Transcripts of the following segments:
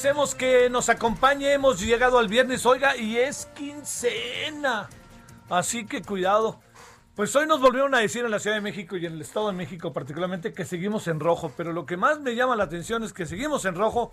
Agradecemos que nos acompañe. Hemos llegado al viernes, oiga, y es quincena. Así que cuidado. Pues hoy nos volvieron a decir en la Ciudad de México y en el Estado de México particularmente que seguimos en rojo, pero lo que más me llama la atención es que seguimos en rojo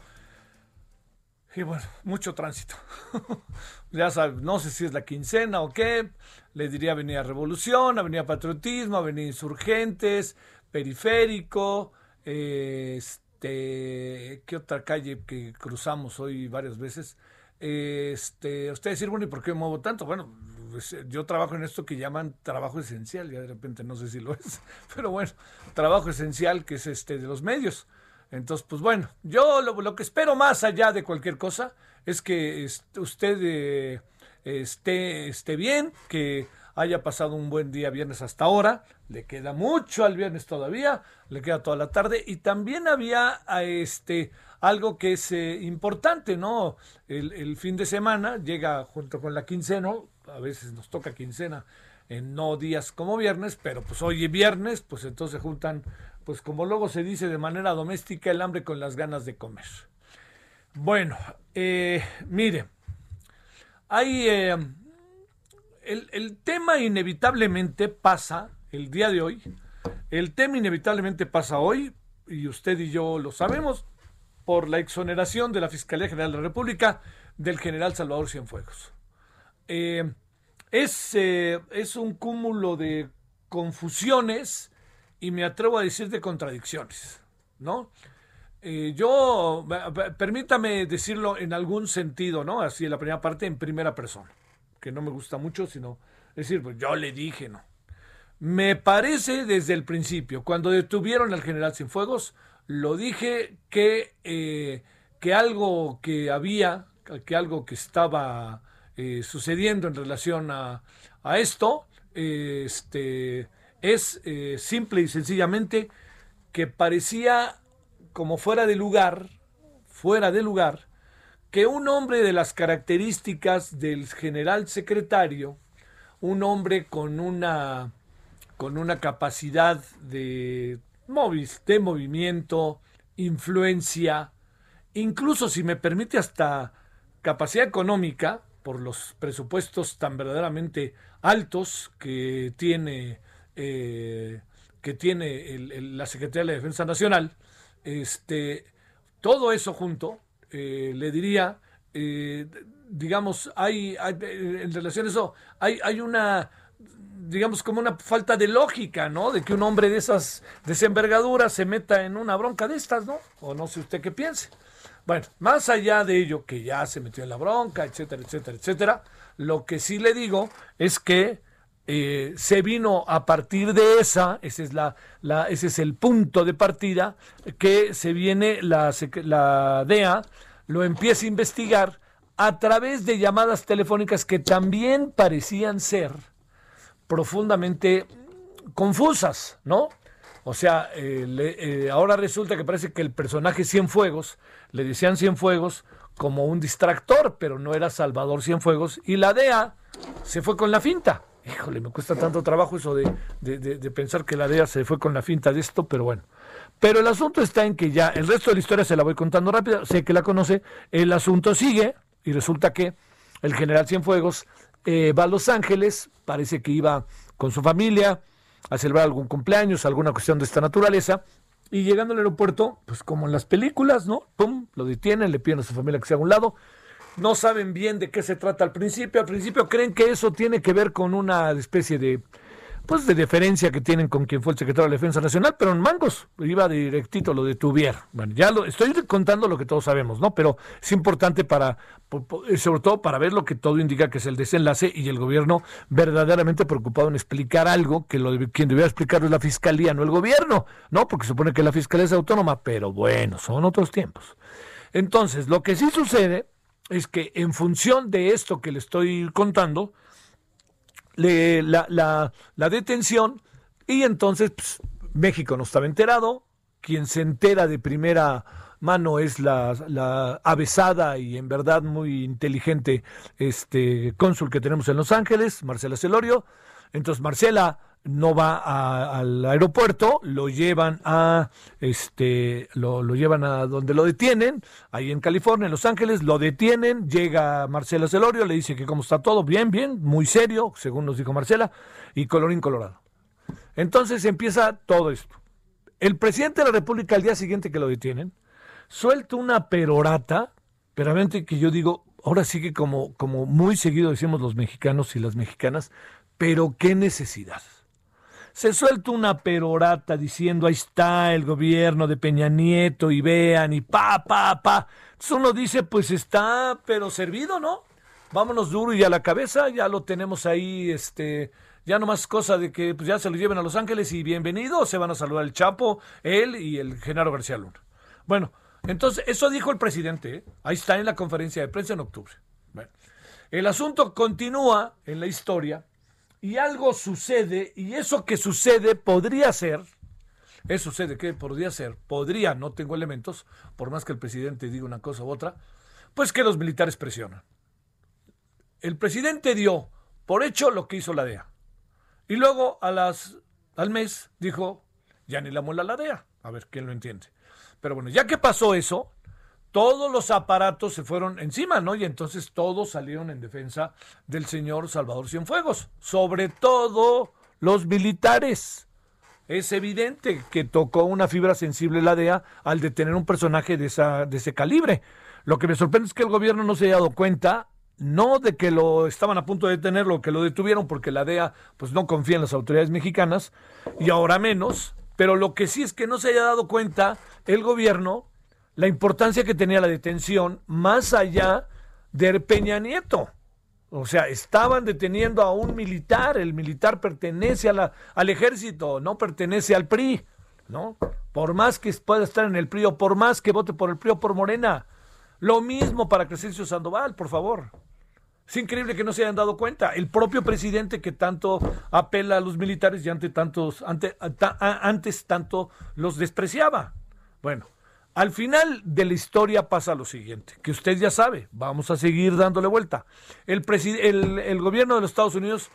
y bueno, mucho tránsito. ya sabes, no sé si es la quincena o qué. Le diría Avenida Revolución, Avenida Patriotismo, Avenida Insurgentes, Periférico, eh, este, ¿qué otra calle que cruzamos hoy varias veces? Este, ustedes decir, bueno, ¿y por qué me muevo tanto? Bueno, pues, yo trabajo en esto que llaman trabajo esencial, ya de repente no sé si lo es, pero bueno, trabajo esencial que es este de los medios. Entonces, pues bueno, yo lo, que espero más allá de cualquier cosa es que est- usted eh, esté, esté bien, que haya pasado un buen día viernes hasta ahora. Le queda mucho al viernes todavía, le queda toda la tarde. Y también había a este algo que es eh, importante, ¿no? El, fin de semana llega junto con la quincena, a veces nos toca quincena en no días como viernes, pero pues hoy es viernes, pues entonces juntan, pues como luego se dice de manera doméstica, el hambre con las ganas de comer. Bueno, eh, mire, hay eh, el, tema inevitablemente pasa el día de hoy. El tema inevitablemente pasa hoy, y usted y yo lo sabemos, por la exoneración de la Fiscalía General de la República del general Salvador Cienfuegos. Eh, es, eh, es un cúmulo de confusiones y me atrevo a decir de contradicciones, ¿no? Eh, yo, permítame decirlo en algún sentido, ¿no? Así en la primera parte, en primera persona, que no me gusta mucho, sino decir, pues yo le dije, ¿no? Me parece desde el principio, cuando detuvieron al general Cienfuegos, lo dije que, eh, que algo que había, que algo que estaba eh, sucediendo en relación a, a esto, este, es eh, simple y sencillamente que parecía como fuera de lugar, fuera de lugar, que un hombre de las características del general secretario, un hombre con una con una capacidad de, de movimiento, influencia, incluso si me permite hasta capacidad económica, por los presupuestos tan verdaderamente altos que tiene, eh, que tiene el- la Secretaría de la Defensa Nacional, este, todo eso junto, eh, le diría, eh, digamos, hay, en relación a eso, hay, hay una, digamos, como una falta de lógica, ¿no? De que un hombre de esas desenvergaduras se meta en una bronca de estas, ¿no? O no sé usted qué piense. Bueno, más allá de ello, que ya se metió en la bronca, etcétera, etcétera, etcétera, lo que sí le digo es que eh, se vino a partir de esa, ese es, la, ese es el punto de partida, que se viene la, la DEA, lo empieza a investigar a través de llamadas telefónicas que también parecían ser profundamente confusas, ¿no? O sea, eh, eh, ahora resulta que parece que el personaje Cienfuegos, le decían Cienfuegos como un distractor, pero no era Salvador Cienfuegos, y la DEA se fue con la finta. Híjole, me cuesta tanto trabajo eso de, de, pensar que la DEA se fue con la finta de esto, pero bueno. Pero el asunto está en que ya, el resto de la historia se la voy contando rápido, sé que la conoce, el asunto sigue, y resulta que el general Cienfuegos eh, va a Los Ángeles, parece que iba con su familia a celebrar algún cumpleaños, alguna cuestión de esta naturaleza, y llegando al aeropuerto, pues como en las películas, ¿no? Pum, lo detienen, le piden a su familia que sea a un lado, no saben bien de qué se trata al principio, al principio creen que eso tiene que ver con una especie de pues de deferencia que tienen con quien fue el secretario de Defensa Nacional, pero en Mangos iba directito, lo detuvieron. Bueno, ya lo estoy contando lo que todos sabemos, ¿no? Pero es importante para, eh, sobre todo para ver lo que todo indica que es el desenlace y el gobierno verdaderamente preocupado en explicar algo que lo, quien debiera explicarlo es la fiscalía, no el gobierno, ¿no? Porque supone que la fiscalía es autónoma, pero bueno, son otros tiempos. Entonces, lo que sí sucede es que en función de esto que le estoy contando, la, detención y entonces pues, México no estaba enterado, quien se entera de primera mano es la, la, avesada y en verdad muy inteligente este cónsul que tenemos en Los Ángeles, Marcela Celorio. Entonces Marcela no va al aeropuerto, lo llevan a este lo, llevan a donde lo detienen, ahí en California, en Los Ángeles, lo detienen, llega Marcela Celorio, le dice que cómo está todo, bien, bien, muy serio, según nos dijo Marcela, y colorín colorado. Entonces empieza todo esto. El presidente de la República al día siguiente que lo detienen, suelta una perorata, veramente que yo digo, ahora sí que como, como muy seguido decimos los mexicanos y las mexicanas, pero qué necesidad se suelta una perorata diciendo ahí está el gobierno de Peña Nieto y vean y pa, pa, pa. Uno dice, pues está, pero servido, ¿no? Vámonos duro y a la cabeza, ya lo tenemos ahí, este, ya no más cosa de que pues ya se lo lleven a Los Ángeles y bienvenido, se van a saludar el Chapo, él y el Genaro García Luna. Bueno, entonces eso dijo el presidente, ¿eh? ahí está en la conferencia de prensa en octubre. Bueno, el asunto continúa en la historia y algo sucede, y eso que sucede podría ser, eso sucede que podría ser, podría, no tengo elementos, por más que el presidente diga una cosa u otra, pues que los militares presionan. El presidente dio por hecho lo que hizo la DEA. Y luego a las, al mes dijo, ya ni la muela la DEA. A ver, ¿quién lo entiende? Pero bueno, ya que pasó eso, todos los aparatos se fueron encima, ¿no? Y entonces todos salieron en defensa del señor Salvador Cienfuegos, sobre todo los militares. Es evidente que tocó una fibra sensible la DEA al detener un personaje de, esa, de ese calibre. Lo que me sorprende es que el gobierno no se haya dado cuenta, no de que lo estaban a punto de detenerlo, que lo detuvieron porque la DEA pues no confía en las autoridades mexicanas y ahora menos, pero lo que sí es que no se haya dado cuenta el gobierno la importancia que tenía la detención más allá de Peña Nieto. O sea, estaban deteniendo a un militar, el militar pertenece al ejército, no pertenece al PRI, ¿no? Por más que pueda estar en el PRI o por más que vote por el PRI o por Morena. Lo mismo para Crescencio Sandoval, por favor. Es increíble que no se hayan dado cuenta. El propio presidente que tanto apela a los militares y ante tantos, ante, antes tanto los despreciaba. Bueno, al final de la historia pasa lo siguiente, que usted ya sabe, vamos a seguir dándole vuelta. El, gobierno de los Estados Unidos,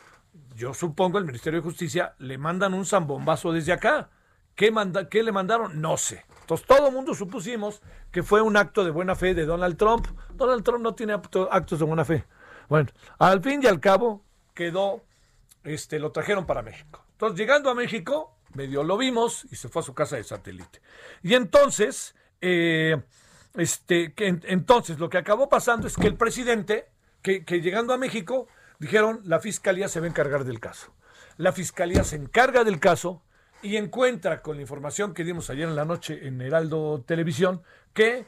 yo supongo el Ministerio de Justicia, le mandan un zambombazo desde acá. ¿Qué, ¿Qué le mandaron? No sé. Entonces todo el mundo supusimos que fue un acto de buena fe de Donald Trump. Donald Trump no tiene actos de buena fe. Bueno, al fin y al cabo quedó, este, lo trajeron para México. Entonces llegando a México, medio lo vimos y se fue a su casa de satélite. Y entonces eh, este, que entonces lo que acabó pasando es que el presidente, que, llegando a México, dijeron la fiscalía se va a encargar del caso. La fiscalía se encarga del caso y encuentra con la información que dimos ayer en la noche en Heraldo Televisión que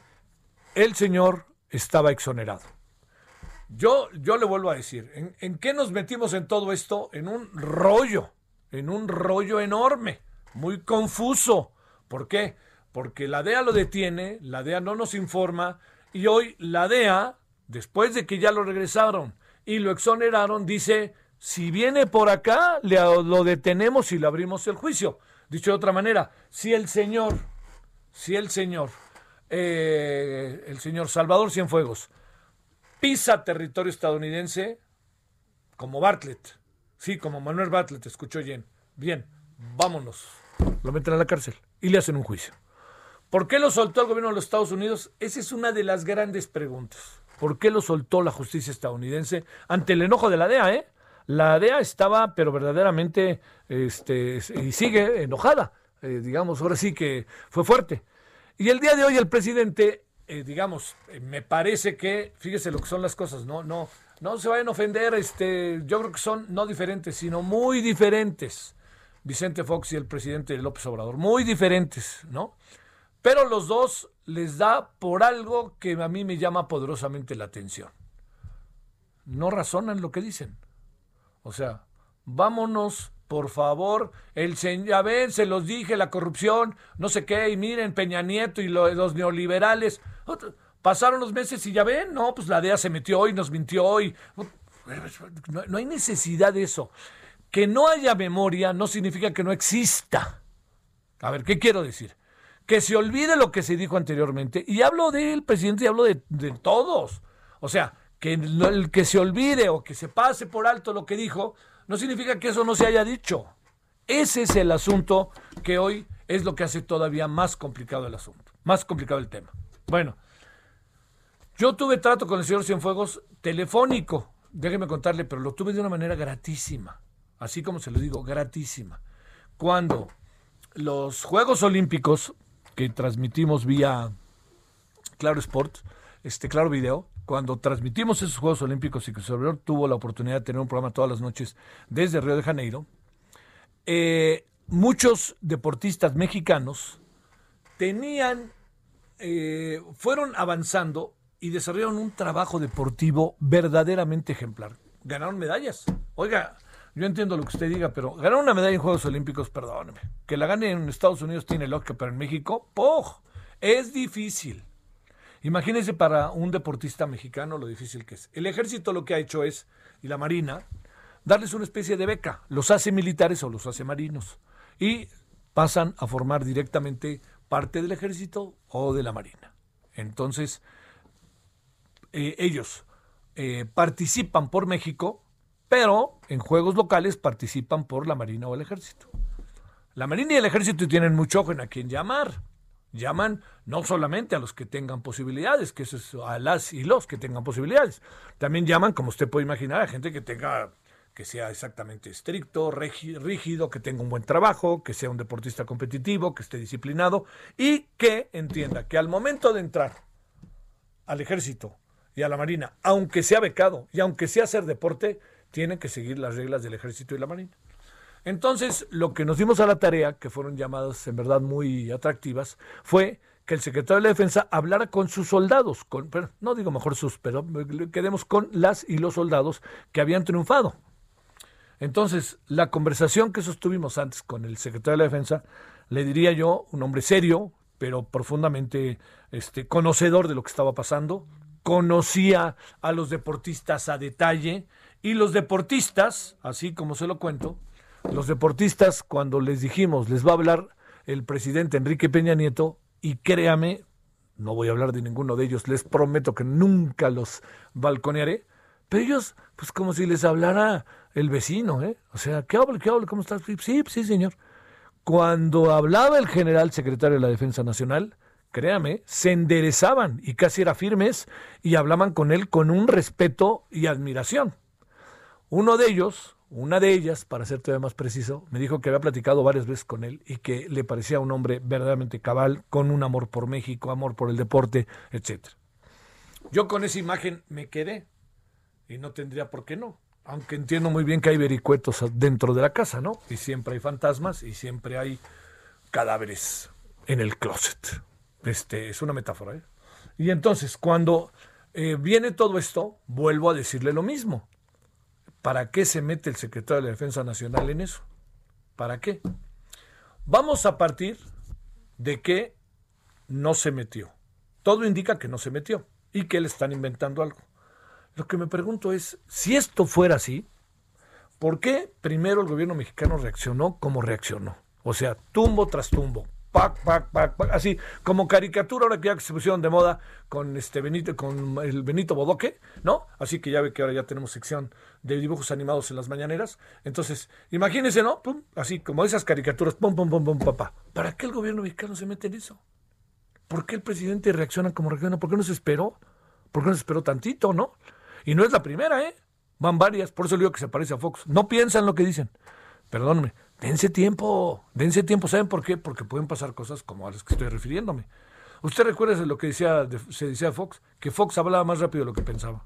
el señor estaba exonerado. yo, yo le vuelvo a decir, ¿en, ¿en qué nos metimos en todo esto? En un rollo, en un rollo enorme, muy confuso. ¿Por qué? Porque la DEA lo detiene, la DEA no nos informa y hoy la DEA, después de que ya lo regresaron y lo exoneraron, dice, si viene por acá, le, lo detenemos y le abrimos el juicio. Dicho de otra manera, si el señor, si el señor, eh, el señor Salvador Cienfuegos, pisa territorio estadounidense como Bartlett, sí, como Manuel Bartlett, escuchó bien, bien, vámonos, lo meten a la cárcel y le hacen un juicio. ¿Por qué lo soltó el gobierno de los Estados Unidos? Esa es una de las grandes preguntas. ¿Por qué lo soltó la justicia estadounidense ante el enojo de la DEA, eh? La DEA estaba, pero verdaderamente, este, y sigue enojada. Eh, digamos, ahora sí que fue fuerte. Y el día de hoy el presidente, eh, digamos, eh, me parece que, fíjese lo que son las cosas, no, no, no se vayan a ofender, este, yo creo que son no diferentes, sino muy diferentes. Vicente Fox y el presidente López Obrador, muy diferentes, ¿no? Pero los dos les da por algo que a mí me llama poderosamente la atención. No razonan lo que dicen. O sea, vámonos, por favor. El ya ven, se los dije, la corrupción, no sé qué, y miren, Peña Nieto y los neoliberales. Pasaron los meses y ya ven, no, pues la DEA se metió y nos mintió y. No, no hay necesidad de eso. Que no haya memoria no significa que no exista. A ver, ¿qué quiero decir? Que se olvide lo que se dijo anteriormente. Y hablo del presidente y hablo de, de todos. O sea, que el que se olvide o que se pase por alto lo que dijo, no significa que eso no se haya dicho. Ese es el asunto que hoy es lo que hace todavía más complicado el asunto, más complicado el tema. Bueno, yo tuve trato con el señor Cienfuegos telefónico, déjeme contarle, pero lo tuve de una manera gratísima, así como se lo digo, gratísima. Cuando los Juegos Olímpicos que transmitimos vía Claro Sport, este Claro Video, cuando transmitimos esos Juegos Olímpicos y que tuvo la oportunidad de tener un programa todas las noches desde Río de Janeiro, eh, muchos deportistas mexicanos tenían, eh, fueron avanzando y desarrollaron un trabajo deportivo verdaderamente ejemplar. Ganaron medallas. Oiga, yo entiendo lo que usted diga, pero ganar una medalla en Juegos Olímpicos, perdóneme, que la gane en Estados Unidos tiene lógica, pero en México, ¡poh! Es difícil. Imagínense para un deportista mexicano lo difícil que es. El ejército lo que ha hecho es, y la marina, darles una especie de beca. Los hace militares o los hace marinos. Y pasan a formar directamente parte del ejército o de la marina. Entonces, eh, ellos eh, participan por México, pero en juegos locales participan por la marina o el ejército. La marina y el ejército tienen mucho ojo en a quién llamar llaman no solamente a los que tengan posibilidades, que eso es a las y los que tengan posibilidades, también llaman, como usted puede imaginar, a gente que tenga que sea exactamente estricto, rígido, que tenga un buen trabajo, que sea un deportista competitivo, que esté disciplinado y que entienda que al momento de entrar al ejército y a la marina, aunque sea becado y aunque sea hacer deporte, tiene que seguir las reglas del ejército y la marina. Entonces, lo que nos dimos a la tarea, que fueron llamadas en verdad muy atractivas, fue que el secretario de la Defensa hablara con sus soldados, con, no digo mejor sus, pero quedemos con las y los soldados que habían triunfado. Entonces, la conversación que sostuvimos antes con el secretario de la Defensa, le diría yo, un hombre serio, pero profundamente este, conocedor de lo que estaba pasando, conocía a los deportistas a detalle, y los deportistas, así como se lo cuento, los deportistas, cuando les dijimos, les va a hablar el presidente Enrique Peña Nieto, y créame, no voy a hablar de ninguno de ellos, les prometo que nunca los balconearé, pero ellos, pues como si les hablara el vecino, ¿eh? O sea, ¿qué habla? ¿Qué habla? ¿Cómo estás? Sí, sí, señor. Cuando hablaba el general secretario de la Defensa Nacional, créame, se enderezaban y casi era firmes y hablaban con él con un respeto y admiración. Uno de ellos, una de ellas, para ser todavía más preciso, me dijo que había platicado varias veces con él y que le parecía un hombre verdaderamente cabal, con un amor por México, amor por el deporte, etc. Yo con esa imagen me quedé y no tendría por qué no. Aunque entiendo muy bien que hay vericuetos dentro de la casa, ¿no? Y siempre hay fantasmas y siempre hay cadáveres en el closet. Este es una metáfora, ¿eh? Y entonces, cuando eh, viene todo esto, vuelvo a decirle lo mismo. ¿Para qué se mete el secretario de la Defensa Nacional en eso? ¿Para qué? Vamos a partir de que no se metió. Todo indica que no se metió y que le están inventando algo. Lo que me pregunto es, si esto fuera así, ¿por qué primero el gobierno mexicano reaccionó como reaccionó? O sea, tumbo tras tumbo, pac, pac, así como caricatura ahora que ya se pusieron de moda con este Benito, con el Benito Bodoque, ¿no? Así que ya ve que ahora ya tenemos sección de dibujos animados en las mañaneras. Entonces, imagínense, ¿no? Así como esas caricaturas, pum, pum, pum, pum, papá. ¿Para qué el gobierno mexicano se mete en eso? ¿Por qué el presidente reacciona como reacciona? ¿Por qué no se esperó? ¿Por qué no se esperó tantito, no? Y no es la primera, ¿eh? Van varias, por eso le digo que se parece a Fox. No piensan lo que dicen. Perdóname, dense tiempo, dense tiempo. ¿Saben por qué? Porque pueden pasar cosas como a las que estoy refiriéndome. Usted recuerda lo que decía, se decía Fox, que Fox hablaba más rápido de lo que pensaba.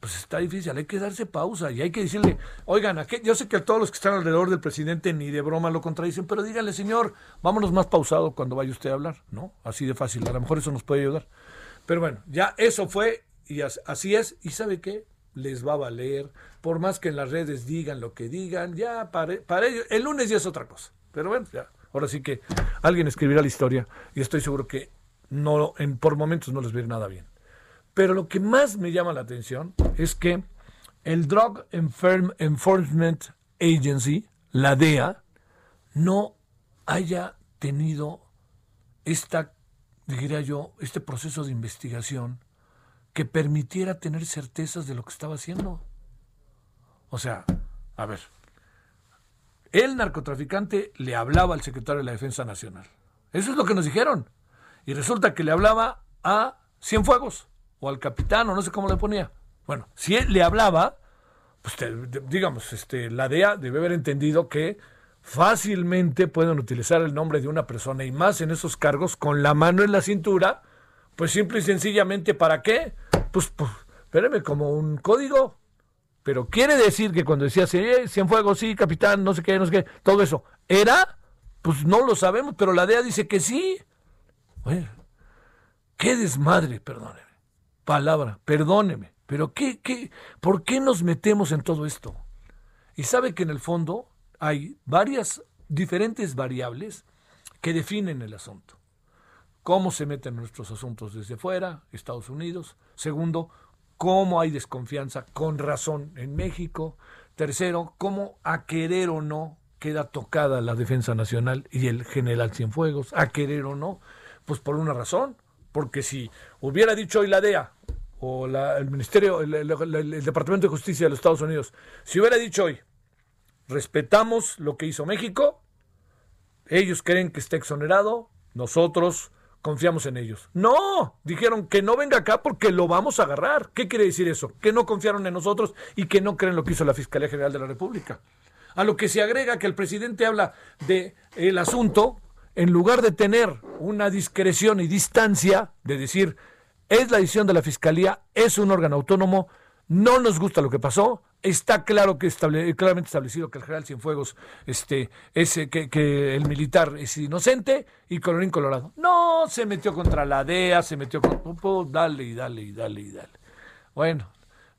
Pues está difícil, hay que darse pausa y hay que decirle, oigan, yo sé que todos los que están alrededor del presidente ni de broma lo contradicen, pero díganle, señor, vámonos más pausado cuando vaya usted a hablar, ¿no? Así de fácil, a lo mejor eso nos puede ayudar. Pero bueno, ya eso fue y así es. ¿Y sabe qué? Les va a valer. Por más que en las redes digan lo que digan, ya para, para ellos. El lunes ya es otra cosa. Pero bueno, ya. Ahora sí que alguien escribirá la historia y estoy seguro que no, en, por momentos no les va a ir nada bien. Pero lo que más me llama la atención es que el Drug Enforcement Agency, la DEA, no haya tenido esta, diría yo, este proceso de investigación que permitiera tener certezas de lo que estaba haciendo. O sea, a ver, el narcotraficante le hablaba al secretario de la Defensa Nacional. Eso es lo que nos dijeron. Y resulta que le hablaba a Cienfuegos o al capitán o no sé cómo le ponía. Bueno, si él le hablaba, pues digamos, este, la DEA debe haber entendido que fácilmente pueden utilizar el nombre de una persona y más en esos cargos con la mano en la cintura, pues simple y sencillamente ¿para qué? pues, pues espérame, como un código. Pero quiere decir que cuando decía Cienfuegos, sí, capitán, no sé qué, no sé qué, todo eso, ¿era? Pues no lo sabemos, pero la DEA dice que sí. Bueno, qué desmadre, perdóneme. Palabra, perdóneme. Pero qué, qué, ¿por qué nos metemos en todo esto? Y sabe que en el fondo hay varias diferentes variables que definen el asunto cómo se meten nuestros asuntos desde fuera, Estados Unidos. Segundo, cómo hay desconfianza con razón en México. Tercero, cómo a querer o no queda tocada la defensa nacional y el general Cienfuegos, a querer o no, pues por una razón, porque si hubiera dicho hoy la DEA o el Ministerio, el, el Departamento de Justicia de los Estados Unidos, si hubiera dicho hoy, respetamos lo que hizo México, ellos creen que está exonerado, nosotros confiamos en ellos. No, dijeron que no venga acá porque lo vamos a agarrar. ¿Qué quiere decir eso? Que no confiaron en nosotros y que no creen lo que hizo la Fiscalía General de la República. A lo que se agrega que el presidente habla de el asunto en lugar de tener una discreción y distancia de decir es la decisión de la Fiscalía, es un órgano autónomo, no nos gusta lo que pasó, está claro que claramente establecido que el general Cienfuegos, este, ese, que, que, el militar es inocente y colorín colorado. No, se metió contra la DEA, se metió con... dale y dale y dale y dale. Bueno,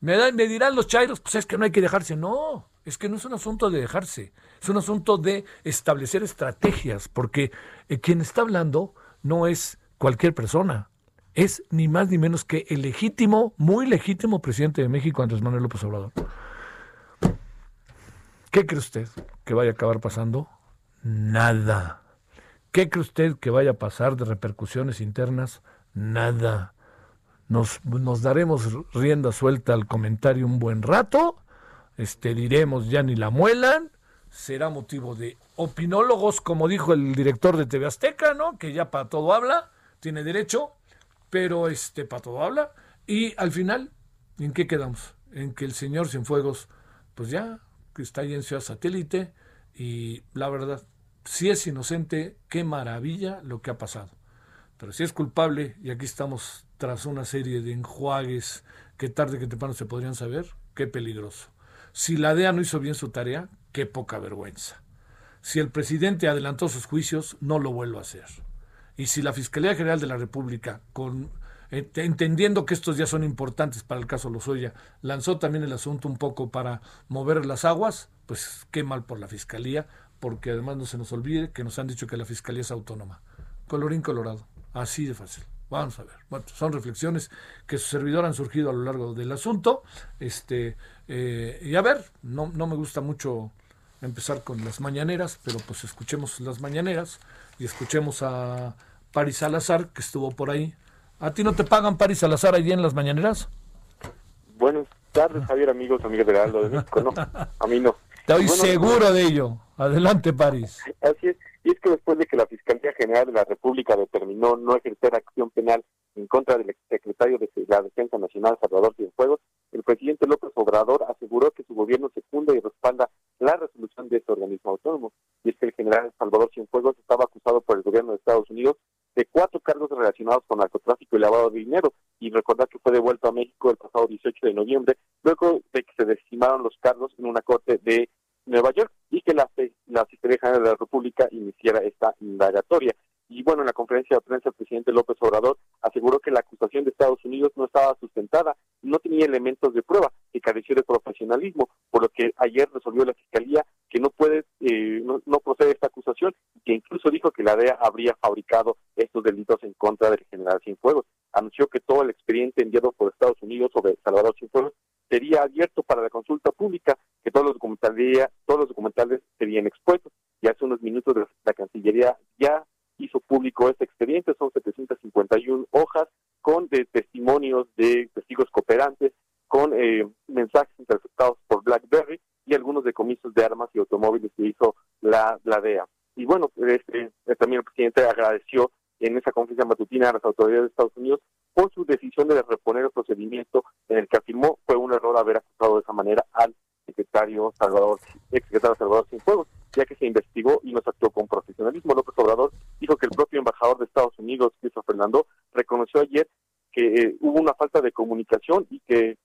me, me dirán los chairos, pues es que no hay que dejarse. No, es que no es un asunto de dejarse, es un asunto de establecer estrategias, porque eh, quien está hablando no es cualquier persona, es ni más ni menos que el legítimo, muy legítimo presidente de México, Andrés Manuel López Obrador. ¿Qué cree usted que vaya a acabar pasando? Nada. ¿Qué cree usted que vaya a pasar de repercusiones internas? Nada. Nos, nos daremos rienda suelta al comentario un buen rato, este, diremos ya ni la muelan, será motivo de opinólogos, como dijo el director de TV Azteca, ¿no? Que ya para todo habla, tiene derecho, pero este para todo habla. Y al final, ¿en qué quedamos? En que el señor Cienfuegos, pues ya que está ahí en Ciudad Satélite y la verdad, si es inocente, qué maravilla lo que ha pasado. Pero si es culpable, y aquí estamos tras una serie de enjuagues que tarde que temprano se podrían saber, qué peligroso. Si la DEA no hizo bien su tarea, qué poca vergüenza. Si el presidente adelantó sus juicios, no lo vuelvo a hacer. Y si la Fiscalía General de la República, con entendiendo que estos días son importantes para el caso Lozoya, lanzó también el asunto un poco para mover las aguas, pues qué mal por la Fiscalía, porque además no se nos olvide que nos han dicho que la Fiscalía es autónoma. Colorín colorado, así de fácil. Vamos a ver. Bueno, son reflexiones que su servidor han surgido a lo largo del asunto. Este, eh, y a ver, no, no me gusta mucho empezar con las mañaneras, pero pues escuchemos las mañaneras y escuchemos a Paris Salazar, que estuvo por ahí. ¿A ti no te pagan Paris Salazar ahí en las mañaneras? Buenas tardes, Javier, amigos, amigas de Aldo de México. No, a mí no. Estoy seguro de ello. Adelante, París. Así es. Y es que después de que la Fiscalía General de la República determinó no ejercer acción penal en contra del exsecretario de la Defensa Nacional, Salvador Cienfuegos, el presidente López Obrador aseguró que su gobierno secunda y respalda la resolución de este organismo autónomo. Y es que el general Salvador Cienfuegos estaba acusado por el gobierno de Estados Unidos de cuatro cargos relacionados con narcotráfico y lavado de dinero. Y recordar que fue devuelto a México el pasado 18 de noviembre, luego de que se desestimaron los cargos en una corte de Nueva York y que la, la Fiscalía General de la República iniciara esta indagatoria. Y bueno, en la conferencia de prensa el presidente López Obrador aseguró que la acusación de Estados Unidos no estaba sustentada, no tenía elementos de prueba, que careció de profesionalismo, por lo que ayer resolvió la Fiscalía que no puede, eh, no, no, procede esta acusación, que incluso dijo que la DEA habría fabricado estos delitos en contra del general Cienfuegos. Anunció que todo el expediente enviado por Estados Unidos sobre Salvador Cienfuegos sería abierto para la consulta pública, que todos los documentales, todos los documentales serían expuestos. Y hace unos minutos la Cancillería ya hizo público este expediente, son 751 hojas con de testimonios de testigos cooperantes, con eh, mensajes interceptados por BlackBerry y algunos decomisos de armas y automóviles que hizo la, la DEA. Y bueno, este, también el presidente agradeció en esa conferencia matutina a las autoridades de Estados Unidos por su decisión de reponer el procedimiento en el que afirmó fue un error haber acusado de esa manera al secretario Salvador, ex secretario Salvador Cienfuegos, ya que se investigó y no se actuó con profesionalismo. López Obrador dijo que el propio embajador de Estados Unidos, Cristo Fernando, reconoció ayer que eh, hubo una falta de comunicación y que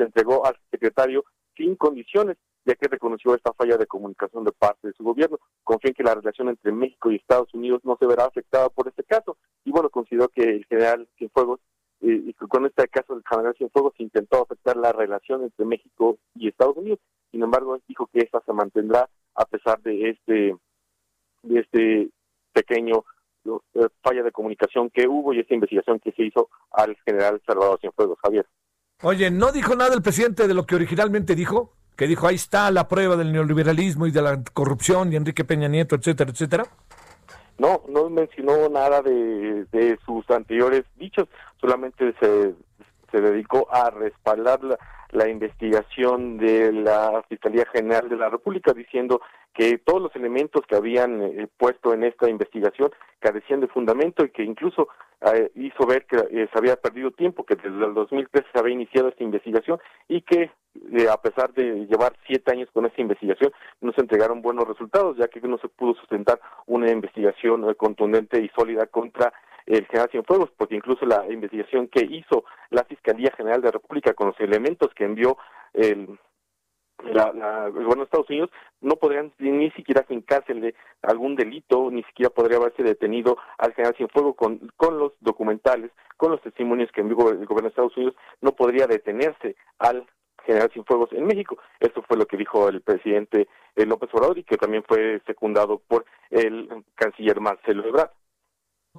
se entregó al secretario sin condiciones, ya que reconoció esta falla de comunicación de parte de su gobierno. Confía en que la relación entre México y Estados Unidos no se verá afectada por este caso. Y bueno, consideró que el general Cienfuegos eh, y con este caso del general Cienfuegos intentó afectar la relación entre México y Estados Unidos. Sin embargo, dijo que esta se mantendrá a pesar de este de este pequeño eh, falla de comunicación que hubo y esta investigación que se hizo al general Salvador Cienfuegos. Javier. Oye, ¿no dijo nada el presidente de lo que originalmente dijo? Que dijo, ahí está la prueba del neoliberalismo y de la corrupción y Enrique Peña Nieto, etcétera, etcétera. No, no mencionó nada de, de sus anteriores dichos, solamente se, se dedicó a respaldar la, investigación de la Fiscalía General de la República diciendo que todos los elementos que habían eh, puesto en esta investigación carecían de fundamento y que incluso eh, hizo ver que eh, se había perdido tiempo, que desde el 2013 se había iniciado esta investigación y que a pesar de llevar siete años con esta investigación no se entregaron buenos resultados, ya que no se pudo sustentar una investigación contundente y sólida contra el general Cienfuegos, porque incluso la investigación que hizo la Fiscalía General de la República con los elementos que envió el, la, gobierno de Estados Unidos no podrían ni siquiera fincársele algún delito, ni siquiera podría haberse detenido al general Cienfuegos con, con los documentales, con los testimonios que envió el gobierno de Estados Unidos, no podría detenerse al general Cienfuegos en México. Esto fue lo que dijo el presidente eh, López Obrador y que también fue secundado por el canciller Marcelo Ebrard.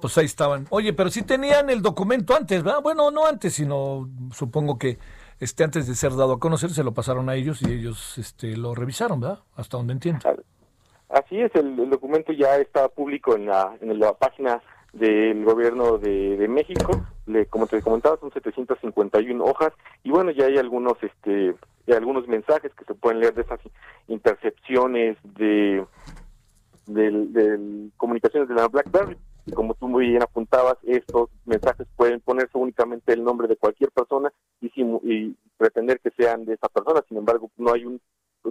Pues ahí estaban. Oye, pero si tenían el documento antes, ¿verdad? Bueno, no antes, sino supongo que este antes de ser dado a conocer se lo pasaron a ellos y ellos este lo revisaron, ¿verdad? Hasta donde entiendo. Así es, el, documento ya está público en la, en la página del gobierno de, México, le, como te comentaba, son 751 hojas y bueno, ya hay algunos este algunos mensajes que se pueden leer de esas intercepciones de, de comunicaciones de la BlackBerry como tú muy bien apuntabas, estos mensajes pueden ponerse únicamente el nombre de cualquier persona y, y pretender que sean de esa persona. Sin embargo, no hay un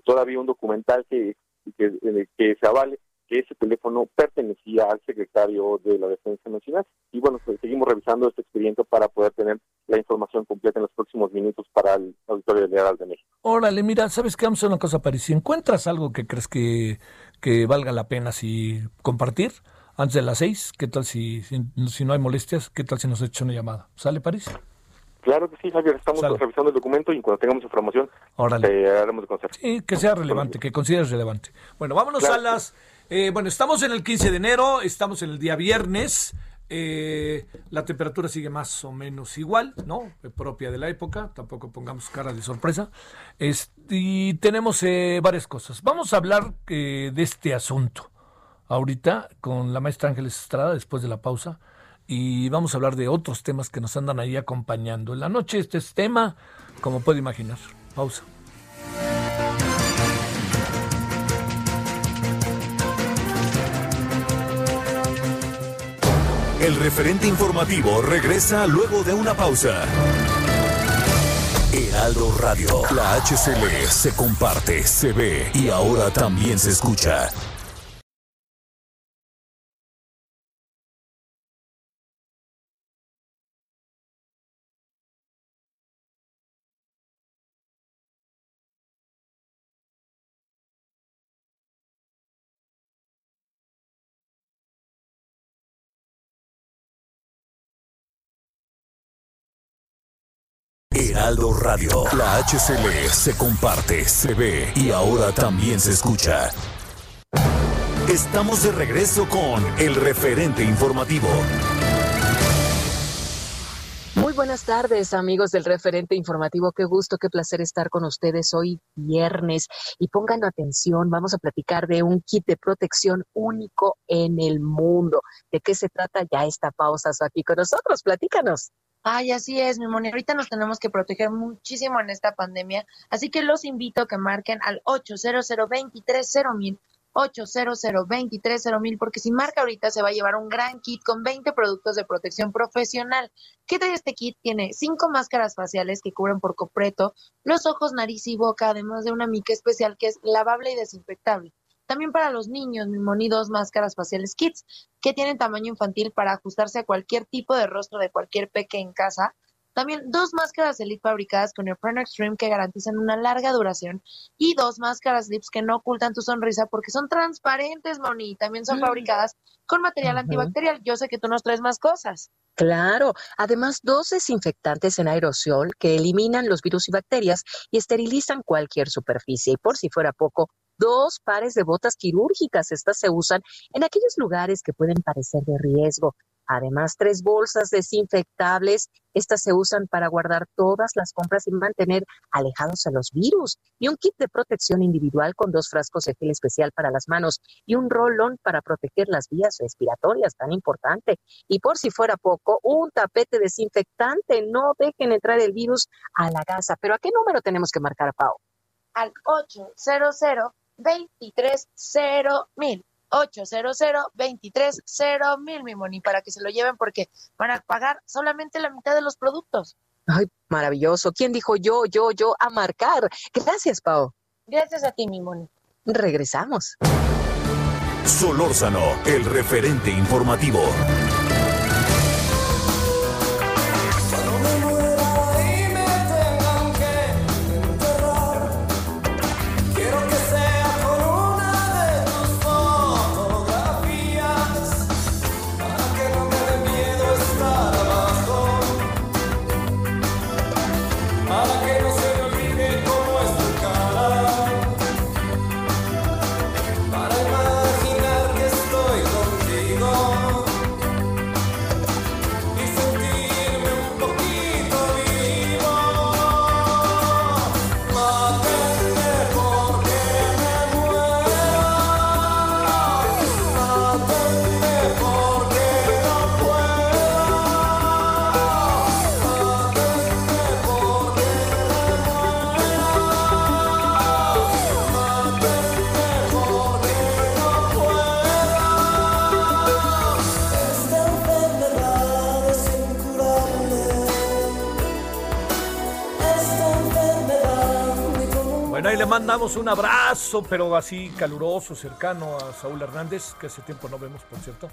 todavía un documental que, que, que se avale que ese teléfono pertenecía al secretario de la Defensa Nacional. Y bueno, pues seguimos revisando este expediente para poder tener la información completa en los próximos minutos para el Auditorio General de México. Órale, mira, ¿sabes qué? Vamos a una cosa, París. Si encuentras algo que crees que, que valga la pena si compartir, antes de las seis. ¿Qué tal si, si, no hay molestias? ¿Qué tal si nos echa una llamada? ¿Sale, París? Claro que sí, Javier. Estamos revisando el documento y cuando tengamos información, te haremos de conocer. Sí, que sea relevante, que consideres relevante. Bueno, vámonos a las... Eh, bueno, estamos en el 15 de enero, estamos en el día viernes. Eh, la temperatura sigue más o menos igual, ¿no? Propia de la época, tampoco pongamos cara de sorpresa. y tenemos eh, varias cosas. Vamos a hablar de este asunto ahorita con la maestra Ángeles Estrada después de la pausa y vamos a hablar de otros temas que nos andan ahí acompañando. En la noche este es tema, como puede imaginar. Pausa. El referente informativo regresa luego de una pausa. Heraldo Radio, la HCL se comparte, se ve y ahora también se escucha. Heraldo Radio. La HCL se comparte, se ve y ahora también se escucha. Estamos de regreso con el referente informativo. Muy buenas tardes, amigos del referente informativo. Qué gusto, qué placer estar con ustedes hoy viernes. Y pongan atención, vamos a platicar de un kit de protección único en el mundo. ¿De qué se trata? Ya esta pausa aquí con nosotros. Platícanos. Ay, así es, mi Moni. Ahorita nos tenemos que proteger muchísimo en esta pandemia, así que los invito a que marquen al 800 mil 800 mil porque si marca ahorita se va a llevar un gran kit con 20 productos de protección profesional. ¿Qué trae este kit? Tiene cinco máscaras faciales que cubren por completo los ojos, nariz y boca, además de una mica especial que es lavable y desinfectable. También para los niños, Mimoni, dos máscaras faciales kits que tienen tamaño infantil para ajustarse a cualquier tipo de rostro de cualquier peque en casa. También dos máscaras Elite fabricadas con el Prana Extreme que garantizan una larga duración y dos máscaras Lips que no ocultan tu sonrisa porque son transparentes, Moni, y también son mm. fabricadas con material antibacterial. Yo sé que tú nos traes más cosas. Claro, además dos desinfectantes en aerosol que eliminan los virus y bacterias y esterilizan cualquier superficie. Y por si fuera poco, dos pares de botas quirúrgicas. Estas se usan en aquellos lugares que pueden parecer de riesgo. Además, tres bolsas desinfectables. Estas se usan para guardar todas las compras y mantener alejados a los virus. Y un kit de protección individual con dos frascos de gel especial para las manos y un roll-on para proteger las vías respiratorias, tan importante. Y por si fuera poco, un tapete desinfectante. No dejen entrar el virus a la casa. ¿Pero a qué número tenemos que marcar, Pau? Al 800 23 mil. 800 23 mil, mi moni, para que se lo lleven porque van a pagar solamente la mitad de los productos. Ay, maravilloso. ¿Quién dijo yo, yo, yo a marcar? Gracias, Pau. Gracias a ti, mi moni. Regresamos. Solórzano, el referente informativo. Mandamos un abrazo, pero así caluroso, cercano a Saúl Hernández, que hace tiempo no vemos, por cierto,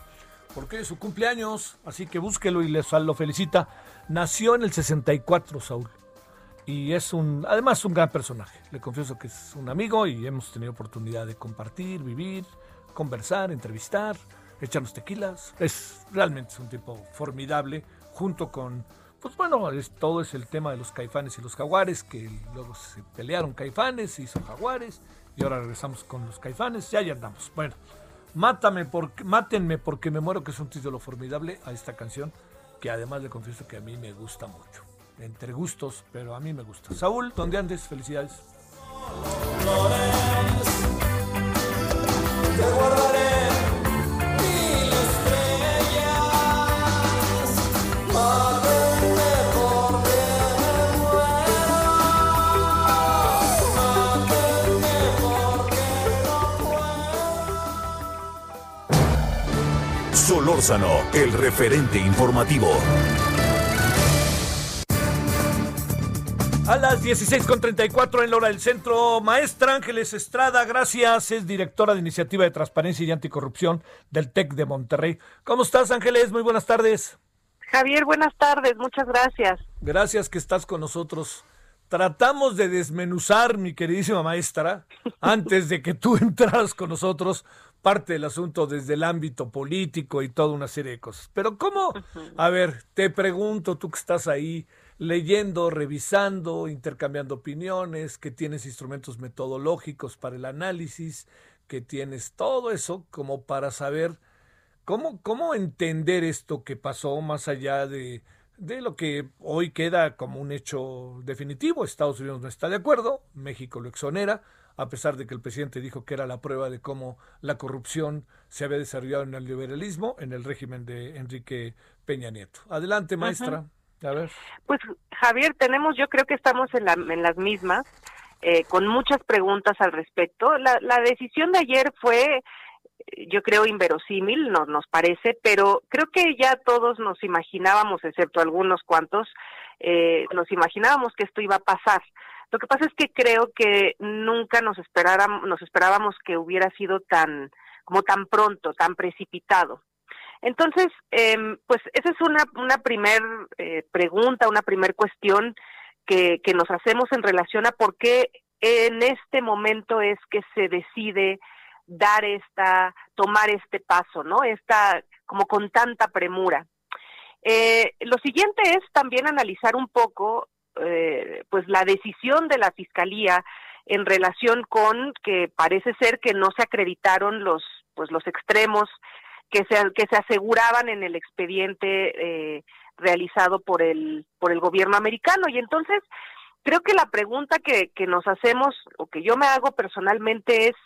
porque es su cumpleaños, así que búsquelo y les lo felicita. Nació en el 64, Saúl, y es un, además un gran personaje. Le confieso que es un amigo y hemos tenido oportunidad de compartir, vivir, conversar, entrevistar. echarnos tequilas. Es realmente un tipo formidable, junto con, pues bueno, todo es el tema de los caifanes y los jaguares, que luego se pelearon caifanes, hizo jaguares, y ahora regresamos con los caifanes, ya ya andamos. Bueno, mátame porque, mátenme porque me muero, que es un título formidable a esta canción, que además le confieso que a mí me gusta mucho. Entre gustos, pero a mí me gusta. Saúl, ¿dónde andes? Felicidades. Solórzano, el referente informativo. A las 16.34 en la hora del centro, maestra Ángeles Estrada, gracias, es directora de Iniciativa de Transparencia y Anticorrupción del TEC de Monterrey. ¿Cómo estás, Ángeles? Muy buenas tardes. Javier, buenas tardes, muchas gracias. Gracias que estás con nosotros. Tratamos de desmenuzar, mi queridísima maestra, antes de que tú entraras con nosotros, parte del asunto desde el ámbito político y toda una serie de cosas. Pero ¿cómo? A ver, te pregunto, tú que estás ahí, leyendo, revisando, intercambiando opiniones, que tienes instrumentos metodológicos para el análisis, que tienes todo eso como para saber cómo, cómo entender esto que pasó más allá de, de lo que hoy queda como un hecho definitivo. Estados Unidos no está de acuerdo, México lo exonera, a pesar de que el presidente dijo que era la prueba de cómo la corrupción se había desarrollado en el liberalismo, en el régimen de Enrique Peña Nieto. Adelante, maestra. A ver. Pues Javier, tenemos, yo creo que estamos en, la, en las mismas, eh, con muchas preguntas al respecto. La, la decisión de ayer fue, yo creo, inverosímil, nos, nos parece, pero creo que ya todos nos imaginábamos, excepto algunos cuantos, eh, nos imaginábamos que esto iba a pasar. Lo que pasa es que creo que nunca nos nos esperábamos que hubiera sido tan, como tan pronto, tan precipitado. Entonces, eh, pues esa es una, una primer eh, pregunta, una primer cuestión que, que nos hacemos en relación a por qué en este momento es que se decide dar esta, tomar este paso, ¿no? Esta, como con tanta premura. Eh, lo siguiente es también analizar un poco, eh, pues la decisión de la fiscalía en relación con que parece ser que no se acreditaron los, pues los extremos que se, que se aseguraban en el expediente eh, realizado por el, por el gobierno americano. Y entonces, creo que la pregunta que, que nos hacemos, o que yo me hago personalmente, es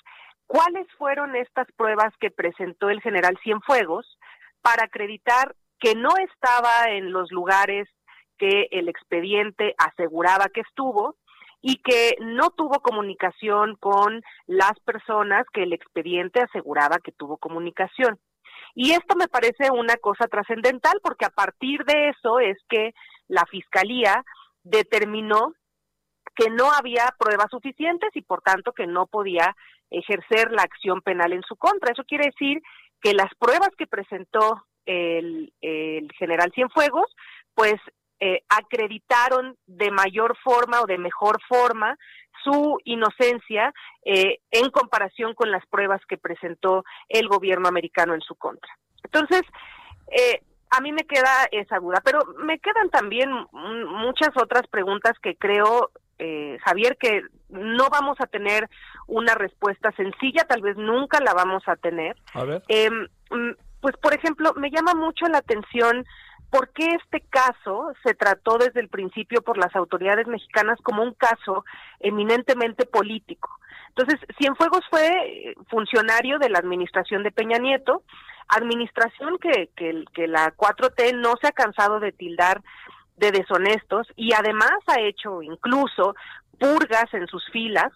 cuáles fueron estas pruebas que presentó el general Cienfuegos para acreditar que no estaba en los lugares que el expediente aseguraba que estuvo y que no tuvo comunicación con las personas que el expediente aseguraba que tuvo comunicación. Y esto me parece una cosa trascendental porque a partir de eso es que la Fiscalía determinó que no había pruebas suficientes y por tanto que no podía ejercer la acción penal en su contra. Eso quiere decir que las pruebas que presentó el, general Cienfuegos, pues eh, acreditaron de mayor forma o de mejor forma su inocencia eh, en comparación con las pruebas que presentó el gobierno americano en su contra. Entonces, eh, a mí me queda esa duda, pero me quedan también muchas otras preguntas que creo, eh, Javier, que no vamos a tener una respuesta sencilla, tal vez nunca la vamos a tener. A ver. Em, pues, por ejemplo, me llama mucho la atención por qué este caso se trató desde el principio por las autoridades mexicanas como un caso eminentemente político. Entonces, Cienfuegos fue eh, funcionario de la administración de Peña Nieto, administración que, la 4T no se ha cansado de tildar de deshonestos y además ha hecho incluso purgas en sus filas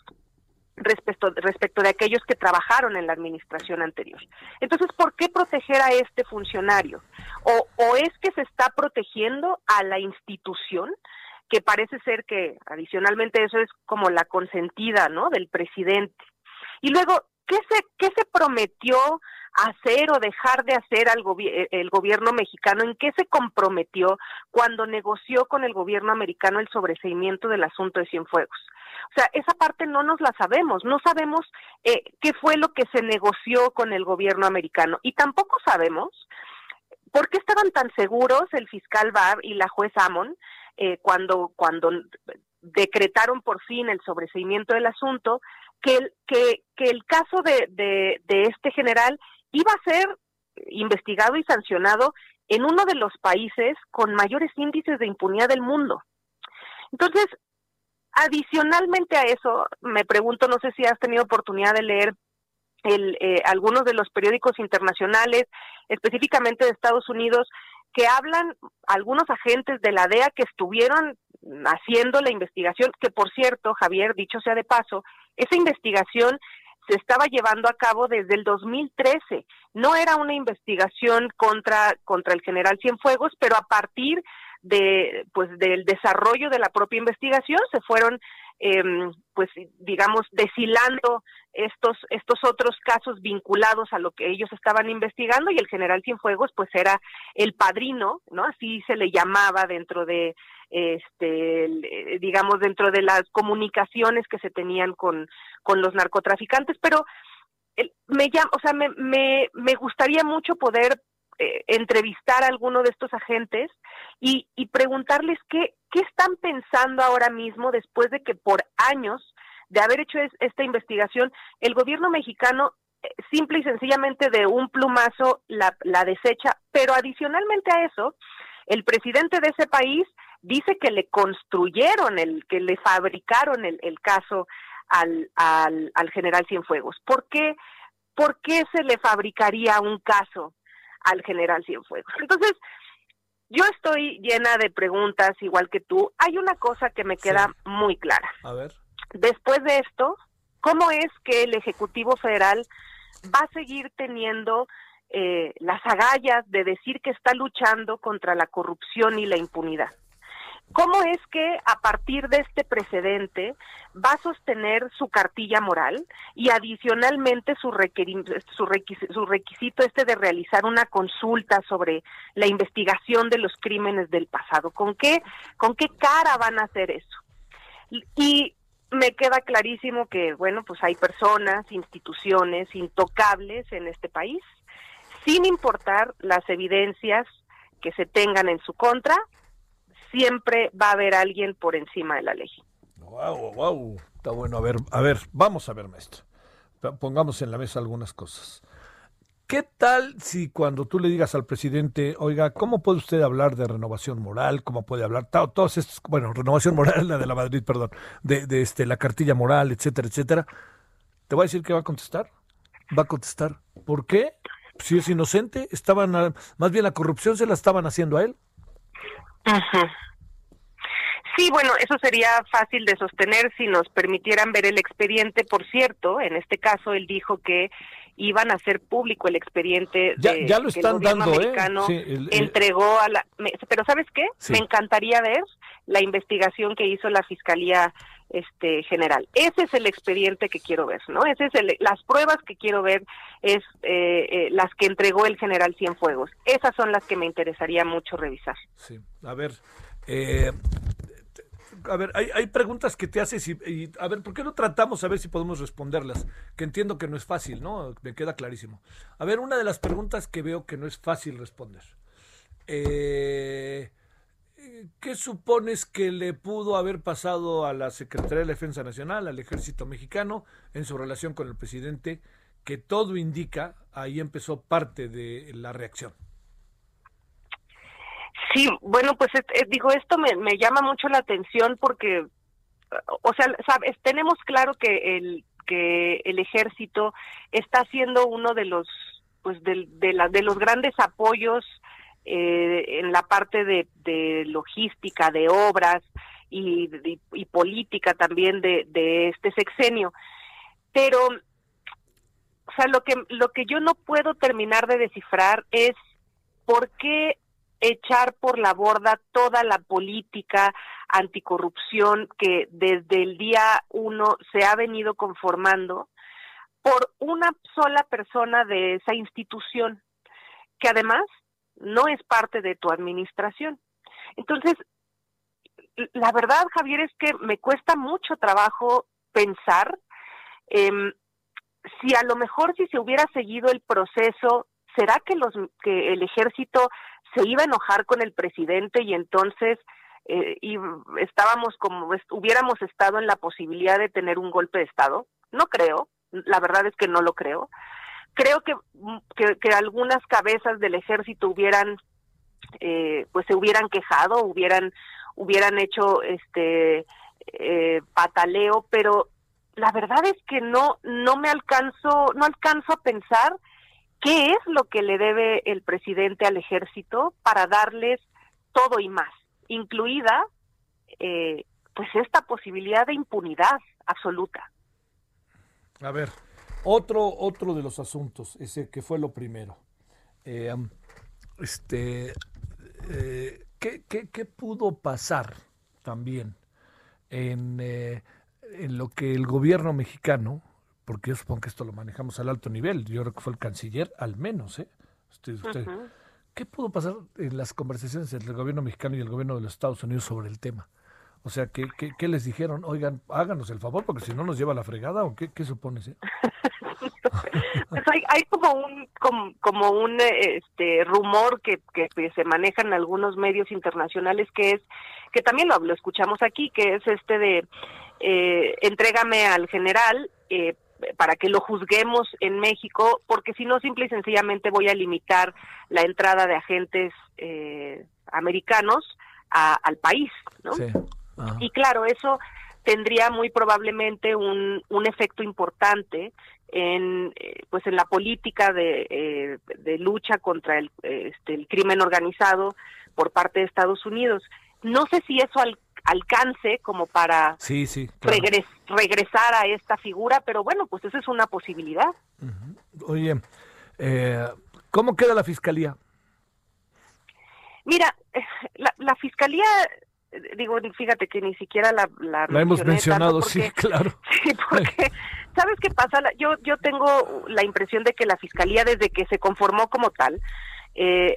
respecto, respecto de aquellos que trabajaron en la administración anterior. Entonces, ¿por qué proteger a este funcionario? ¿O, o es que se está protegiendo a la institución? que parece ser que adicionalmente eso es como la consentida, ¿no? Del presidente. Y luego, ¿qué se, qué se prometió hacer o dejar de hacer al eh, el gobierno mexicano, en qué se comprometió cuando negoció con el gobierno americano el sobreseimiento del asunto de Cienfuegos. O sea, esa parte no nos la sabemos, no sabemos eh, qué fue lo que se negoció con el gobierno americano y tampoco sabemos por qué estaban tan seguros el fiscal Barr y la juez Amon eh, cuando, cuando decretaron por fin el sobreseimiento del asunto, que el, que, que el caso de, de, de este general iba a ser investigado y sancionado en uno de los países con mayores índices de impunidad del mundo. Entonces, adicionalmente a eso, me pregunto, no sé si has tenido oportunidad de leer el, eh, algunos de los periódicos internacionales, específicamente de Estados Unidos, que hablan algunos agentes de la DEA que estuvieron haciendo la investigación, que por cierto, Javier, dicho sea de paso, esa investigación se estaba llevando a cabo desde el 2013. No era una investigación contra, contra el general Cienfuegos, pero a partir de, pues, del desarrollo de la propia investigación se fueron eh, pues digamos deshilando estos estos otros casos vinculados a lo que ellos estaban investigando y el general Cienfuegos pues era el padrino no así se le llamaba dentro de este digamos dentro de las comunicaciones que se tenían con con los narcotraficantes pero me llama o sea me, me, me gustaría mucho poder eh, entrevistar a alguno de estos agentes y, y preguntarles qué, qué están pensando ahora mismo después de que por años de haber hecho esta investigación, el gobierno mexicano eh, simple y sencillamente de un plumazo la, desecha, pero adicionalmente a eso, el presidente de ese país dice que le construyeron, el que le fabricaron el, el caso al, al, al general Cienfuegos. ¿Por qué, ¿Por qué se le fabricaría un caso al general Cienfuegos. Entonces, yo estoy llena de preguntas, igual que tú. Hay una cosa que me queda muy clara. A ver. Después de esto, ¿cómo es que el Ejecutivo Federal va a seguir teniendo eh, las agallas de decir que está luchando contra la corrupción y la impunidad? ¿Cómo es que a partir de este precedente va a sostener su cartilla moral y adicionalmente su, su, requisito, su requisito este de realizar una consulta sobre la investigación de los crímenes del pasado? ¿Con qué, con qué cara van a hacer eso? Y me queda clarísimo que, bueno, pues hay personas, instituciones intocables en este país, sin importar las evidencias que se tengan en su contra, siempre va a haber alguien por encima de la ley. Wow, wow, está bueno. A ver, a ver, vamos a ver, maestro. Pongamos en la mesa algunas cosas. ¿Qué tal si cuando tú le digas al presidente, oiga, ¿cómo puede usted hablar de renovación moral? ¿Cómo puede hablar? Todos estos, bueno, renovación moral, la de la Madrid, perdón, de, de este, la cartilla moral, etcétera, etcétera. Te voy a decir que va a contestar. Va a contestar. ¿Por qué? Si es inocente, estaban, más bien la corrupción se la estaban haciendo a él. Sí, bueno, eso sería fácil de sostener si nos permitieran ver el expediente. Por cierto, en este caso él dijo que iban a hacer público el expediente ya, ya lo están que el dando, ¿eh? americano entregó a la. pero sabes qué? Me encantaría ver la investigación que hizo la fiscalía este general. Ese es el expediente que quiero ver, ¿no? Ese es el, las pruebas que quiero ver es eh, eh, las que entregó el general Cienfuegos. Esas son las que me interesaría mucho revisar. Sí, a ver, eh, a ver, hay, hay, preguntas que te haces y, a ver, ¿por qué no tratamos a ver si podemos responderlas? Que entiendo que no es fácil, ¿no? Me queda clarísimo. A ver, una de las preguntas que veo que no es fácil responder. Eh, ¿Qué supones que le pudo haber pasado a la Secretaría de Defensa Nacional, al Ejército Mexicano, en su relación con el presidente? Que todo indica, ahí empezó parte de la reacción. Sí, bueno, pues digo, esto me, me llama mucho la atención porque, o sea, sabes, tenemos claro que el que el ejército está siendo uno de los pues de, de, la, de los grandes apoyos eh, en la parte de, de, logística, de obras y, y, política también de, de, este sexenio. Pero, o sea, lo que, lo que yo no puedo terminar de descifrar es por qué echar por la borda toda la política anticorrupción que desde el día uno se ha venido conformando por una sola persona de esa institución, que además no es parte de tu administración. Entonces, la verdad, Javier, es que me cuesta mucho trabajo pensar eh, si a lo mejor si se hubiera seguido el proceso, ¿será que los que el ejército se iba a enojar con el presidente y entonces eh, y estábamos como hubiéramos estado en la posibilidad de tener un golpe de estado? No creo, la verdad es que no lo creo. Creo que, que, algunas cabezas del ejército hubieran eh, pues se hubieran quejado, hubieran hubieran hecho este eh, pataleo, pero la verdad es que no no me alcanzo no alcanzo a pensar qué es lo que le debe el presidente al ejército para darles todo y más, incluida eh, pues esta posibilidad de impunidad absoluta. A ver, otro otro de los asuntos, ese que fue lo primero. Eh, este, eh, ¿qué, qué, qué, pudo pasar también en en lo que el gobierno mexicano, porque yo supongo que esto lo manejamos al alto nivel, yo creo que fue el canciller, al menos, ¿eh? ¿Qué pudo pasar en las conversaciones entre el gobierno mexicano y el gobierno de los Estados Unidos sobre el tema? O sea, ¿qué, qué, les dijeron? Oigan, háganos el favor, porque si no nos lleva la fregada, ¿o qué, qué supones? Eh? pues hay, hay, como un como, como un este rumor que, que, se maneja en algunos medios internacionales que es que también lo, lo escuchamos aquí que es este de eh, entrégame al general eh, para que lo juzguemos en México, porque si no, simple y sencillamente voy a limitar la entrada de agentes eh, americanos al país, ¿no? Y claro, eso tendría muy probablemente un, un efecto importante en eh, pues en la política de, de lucha contra el, este, el crimen organizado por parte de Estados Unidos. No sé si eso al, alcance como para sí, sí, regresar a esta figura, pero bueno, pues esa es una posibilidad. Oye, eh, ¿cómo queda la fiscalía? Mira, eh, la, fiscalía, digo, fíjate que ni siquiera la... La, hemos mencionado, sí, claro. Sí, porque, ¿sabes qué pasa? Yo, yo tengo la impresión de que la fiscalía, desde que se conformó como tal, eh,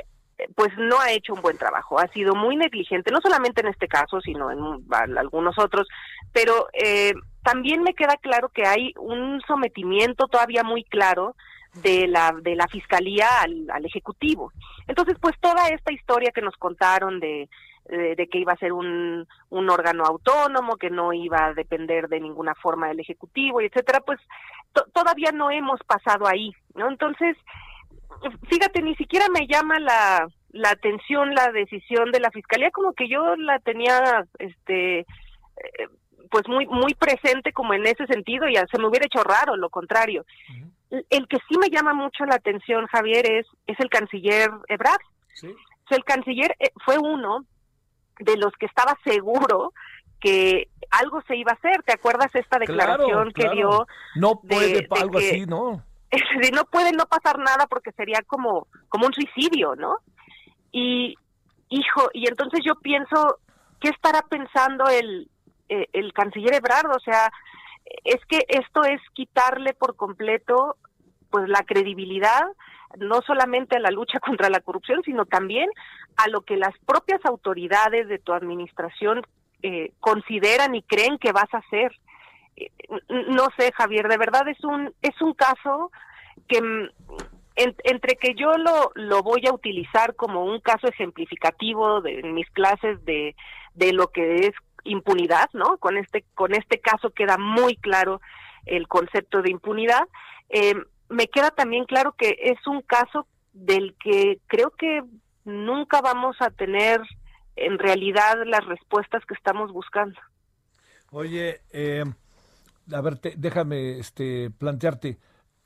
pues no ha hecho un buen trabajo, ha sido muy negligente, no solamente en este caso, sino en algunos otros, pero eh, también me queda claro que hay un sometimiento todavía muy claro de la de la fiscalía al, ejecutivo. Entonces, pues toda esta historia que nos contaron de de, que iba a ser un, un órgano autónomo, que no iba a depender de ninguna forma del ejecutivo, y etcétera, pues todavía no hemos pasado ahí, ¿no? Entonces, fíjate, ni siquiera me llama la, la atención la decisión de la fiscalía, como que yo la tenía, este, eh, pues muy muy presente como en ese sentido y se me hubiera hecho raro, lo contrario. El que sí me llama mucho la atención, Javier, es, es el canciller Ebrard. el canciller eh, fue uno de los que estaba seguro que algo se iba a hacer. ¿Te acuerdas esta declaración que dio? No puede algo así, ¿no? no puede no pasar nada porque sería como, como un suicidio, ¿no? Y, hijo, y entonces yo pienso, ¿qué estará pensando el, eh, el canciller Ebrard? O sea, es que esto es quitarle por completo pues la credibilidad no solamente a la lucha contra la corrupción, sino también a lo que las propias autoridades de tu administración eh, consideran y creen que vas a hacer no sé, Javier, de verdad es un es un caso que mm, entre que yo lo, lo voy a utilizar como un caso ejemplificativo de en mis clases de, de lo que es impunidad, ¿no? Con este con este caso queda muy claro el concepto de impunidad. Eh, me queda también claro que es un caso del que creo que nunca vamos a tener en realidad las respuestas que estamos buscando. Oye, eh, a ver, déjame este, plantearte.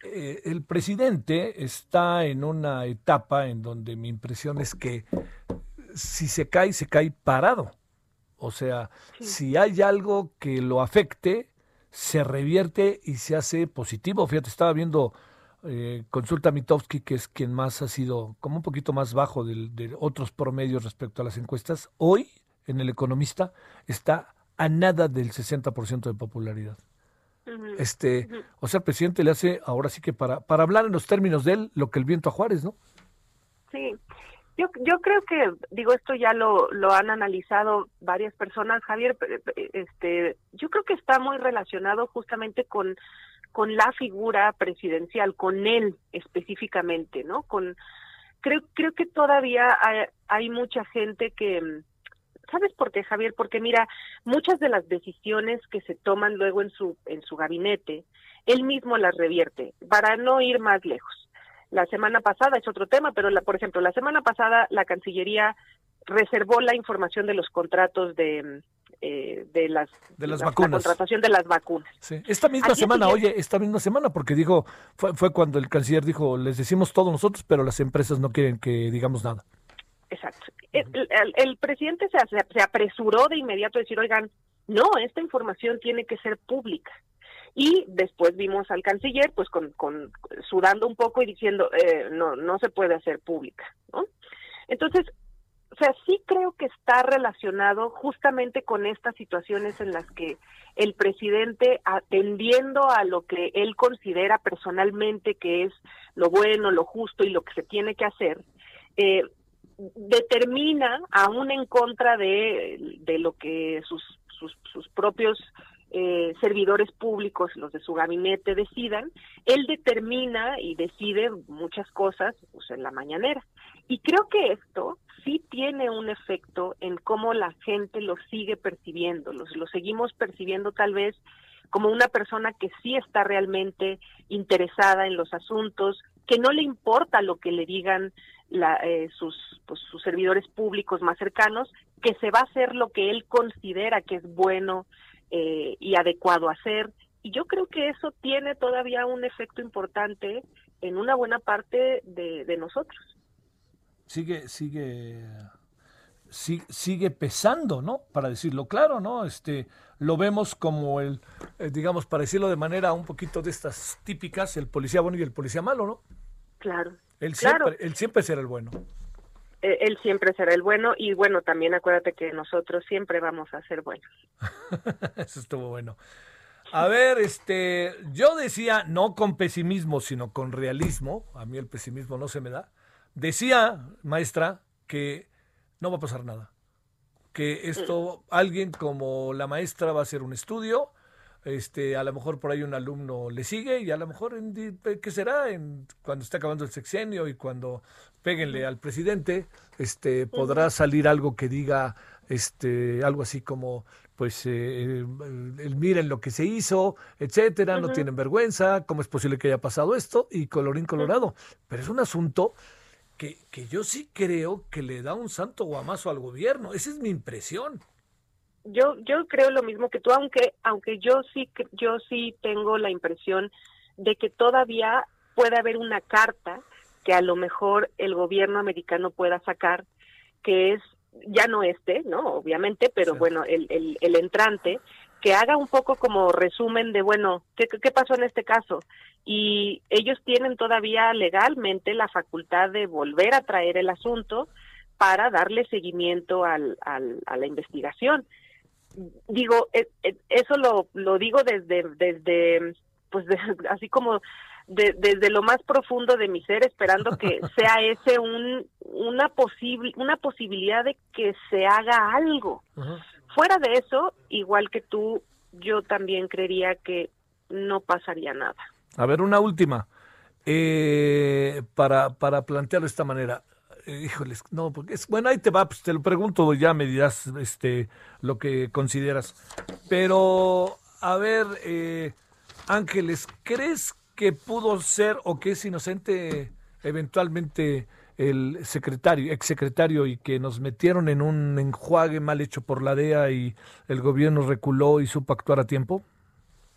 Eh, el presidente está en una etapa en donde mi impresión es que si se cae, se cae parado. O sea, si hay algo que lo afecte, se revierte y se hace positivo. Fíjate, estaba viendo eh, Consulta Mitowski, que es quien más ha sido como un poquito más bajo de, de otros promedios respecto a las encuestas. Hoy, en El Economista, está a nada del 60% de popularidad. Este, o sea, el presidente le hace ahora sí que para, para hablar en los términos de él lo que el viento a Juárez, ¿no? Sí, yo, yo creo que, digo, esto ya lo, lo han analizado varias personas, Javier, este, yo creo que está muy relacionado justamente con, con la figura presidencial, con él específicamente, ¿no? Con, creo, creo que todavía hay, mucha gente que, ¿sabes por qué, Javier? Porque mira, muchas de las decisiones que se toman luego en su, en su gabinete, él mismo las revierte, para no ir más lejos la semana pasada, es otro tema, pero la, por ejemplo, la semana pasada la Cancillería reservó la información de los contratos de, eh, de las de las vacunas. La contratación de las vacunas. Sí. Esta misma semana, oye, esta misma semana, porque dijo, fue, fue cuando el canciller dijo, les decimos todos nosotros, pero las empresas no quieren que digamos nada. Exacto. El, el, presidente se, se apresuró de inmediato a decir, oigan, no, esta información tiene que ser pública y después vimos al canciller pues con, con sudando un poco y diciendo eh, no no se puede hacer pública no entonces o sea sí creo que está relacionado justamente con estas situaciones en las que el presidente atendiendo a lo que él considera personalmente que es lo bueno lo justo y lo que se tiene que hacer eh, determina aún en contra de, de lo que sus, sus, sus propios eh, servidores públicos, los de su gabinete, decidan, él determina y decide muchas cosas pues, en la mañanera. Y creo que esto sí tiene un efecto en cómo la gente lo sigue percibiendo, los, lo seguimos percibiendo tal vez como una persona que sí está realmente interesada en los asuntos, que no le importa lo que le digan la, eh, sus, pues, sus servidores públicos más cercanos, que se va a hacer lo que él considera que es bueno eh, y adecuado hacer. Y yo creo que eso tiene todavía un efecto importante en una buena parte de, nosotros. Sigue, sigue, sigue, pesando, ¿no? Para decirlo claro, ¿no? Este, lo vemos como el, eh, digamos, para decirlo de manera un poquito de estas típicas, el policía bueno y el policía malo, ¿no? Claro. Él siempre, él siempre será el bueno. Eh, él siempre será el bueno y bueno, también acuérdate que nosotros siempre vamos a ser buenos. Eso estuvo bueno. A ver, este, yo decía no con pesimismo, sino con realismo. A mí el pesimismo no se me da. Decía, maestra, que no va a pasar nada. Que esto, alguien como la maestra va a hacer un estudio, este, a lo mejor por ahí un alumno le sigue y a lo mejor, en, ¿qué será? En, cuando esté acabando el sexenio y cuando péguenle al presidente, este, podrá salir algo que diga este, algo así como, pues, eh, el, miren lo que se hizo, etcétera, no tienen vergüenza, cómo es posible que haya pasado esto y colorín colorado. Pero es un asunto que, que yo sí creo que le da un santo guamazo al gobierno. Esa es mi impresión. Yo yo creo lo mismo que tú aunque aunque yo sí yo sí tengo la impresión de que todavía puede haber una carta que a lo mejor el gobierno americano pueda sacar que es ya no este no obviamente pero bueno el, el, el entrante que haga un poco como resumen de, bueno, ¿qué, ¿qué, pasó en este caso? Y ellos tienen todavía legalmente la facultad de volver a traer el asunto para darle seguimiento al, al, a la investigación digo, e, e, eso lo, lo digo desde, desde pues así como desde lo más profundo de mi ser, esperando que sea ese un, una, posible una posibilidad de que se haga algo. Fuera de eso, igual que tú, yo también creería que no pasaría nada. A ver, una última. Eh, para, para plantearlo de esta manera, híjoles, no, porque es, bueno, ahí te va, pues te lo pregunto, ya me dirás este, lo que consideras. Pero, a ver, eh, Ángeles, ¿crees que pudo ser o que es inocente eventualmente el secretario, exsecretario, y que nos metieron en un enjuague mal hecho por la DEA y el gobierno reculó y supo actuar a tiempo?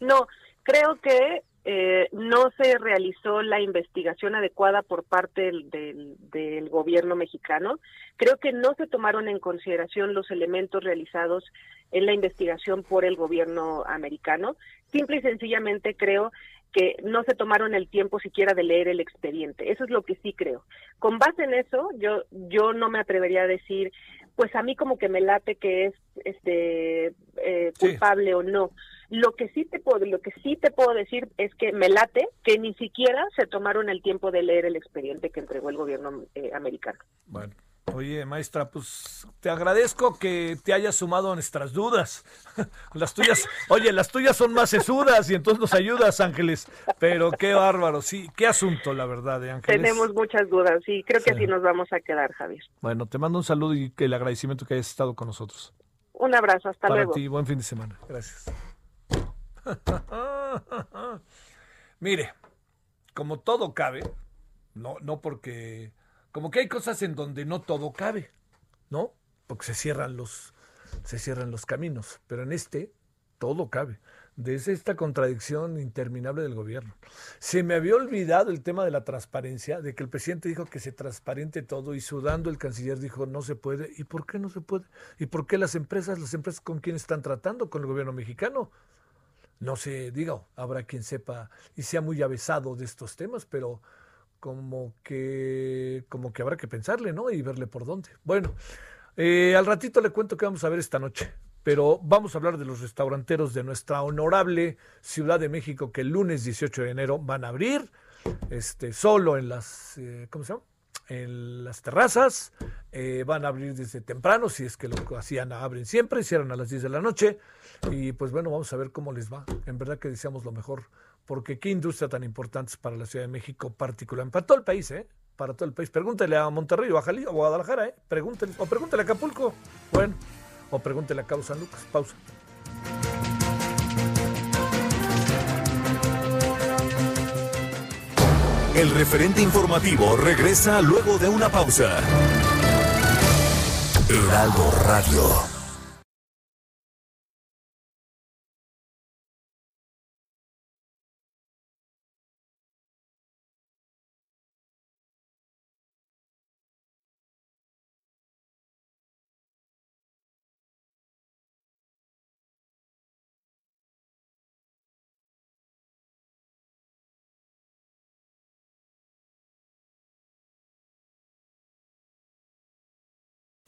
No, creo que eh, no se realizó la investigación adecuada por parte del, gobierno mexicano. Creo que no se tomaron en consideración los elementos realizados en la investigación por el gobierno americano. Simple y sencillamente creo que no se tomaron el tiempo siquiera de leer el expediente. Eso es lo que sí creo. Con base en eso, yo yo no me atrevería a decir, pues a mí como que me late que es este eh, culpable o no Lo que sí te puedo, lo que sí te puedo decir es que me late que ni siquiera se tomaron el tiempo de leer el expediente que entregó el gobierno eh, americano. Bueno. Oye, maestra, pues te agradezco que te hayas sumado a nuestras dudas. Las tuyas, oye, las tuyas son más sesudas y entonces nos ayudas, Ángeles. Pero qué bárbaro, sí, qué asunto, la verdad, de Ángeles. Tenemos muchas dudas y creo que así nos vamos a quedar, Javier. Bueno, te mando un saludo y el agradecimiento que hayas estado con nosotros. Un abrazo, hasta Para luego. ti, buen fin de semana. Gracias. Mire, como todo cabe, no, no porque como que hay cosas en donde no todo cabe, ¿no? Porque se cierran los, se cierran los caminos. Pero en este, todo cabe. Desde esta contradicción interminable del gobierno. Se me había olvidado el tema de la transparencia, de que el presidente dijo que se transparente todo y sudando el canciller dijo no se puede. ¿Y por qué no se puede? ¿Y por qué las empresas, las empresas con quién están tratando? Con el gobierno mexicano. No sé, diga, habrá quien sepa y sea muy avesado de estos temas, pero como que, como que habrá que pensarle, ¿no? Y verle por dónde. Bueno, eh, al ratito le cuento que vamos a ver esta noche, pero vamos a hablar de los restauranteros de nuestra honorable Ciudad de México que el lunes 18 de enero van a abrir, este, solo en las, eh, ¿cómo se llama? En las terrazas, eh, van a abrir desde temprano, si es que lo hacían, abren siempre, cierran a las 10 de la noche, y pues bueno, vamos a ver cómo les va. En verdad que deseamos lo mejor porque qué industria tan importante es para la Ciudad de México, particularmente, para todo el país, ¿eh? Para todo el país. Pregúntele a Monterrey o a Jalisco o a Guadalajara, ¿eh? Pregúntele, o pregúntele a Acapulco. Bueno, o pregúntele a Cabo San Lucas. Pausa. El referente informativo regresa luego de una pausa. Heraldo Radio.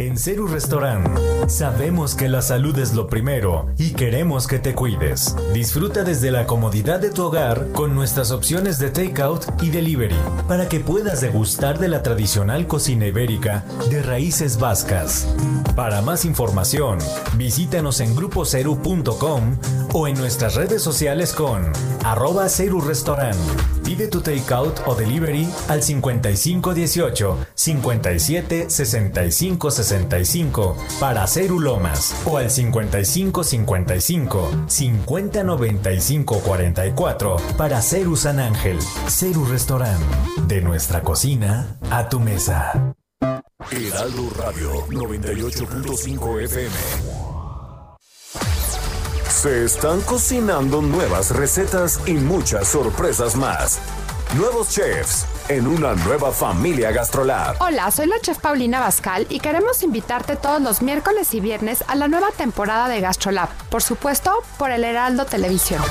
En Ceru Restaurant sabemos que la salud es lo primero y queremos que te cuides. Disfruta desde la comodidad de tu hogar con nuestras opciones de takeout y delivery para que puedas degustar de la tradicional cocina ibérica de raíces vascas. Para más información, visítanos en grupoceru.com o en nuestras redes sociales con arroba Ceru Restaurant. Pide tu takeout o delivery al 5518 57 65 65 para Ceru Lomas o al 5555 50 95 44 para Ceru San Ángel. Ceru Restaurant. De nuestra cocina a tu mesa. Heraldo Radio 98.5 FM. Se están cocinando nuevas recetas y muchas sorpresas más. Nuevos chefs en una nueva familia GastroLab. Hola, soy la chef Paulina Bascal y queremos invitarte todos los miércoles y viernes a la nueva temporada de GastroLab, por supuesto, por el Heraldo Televisión.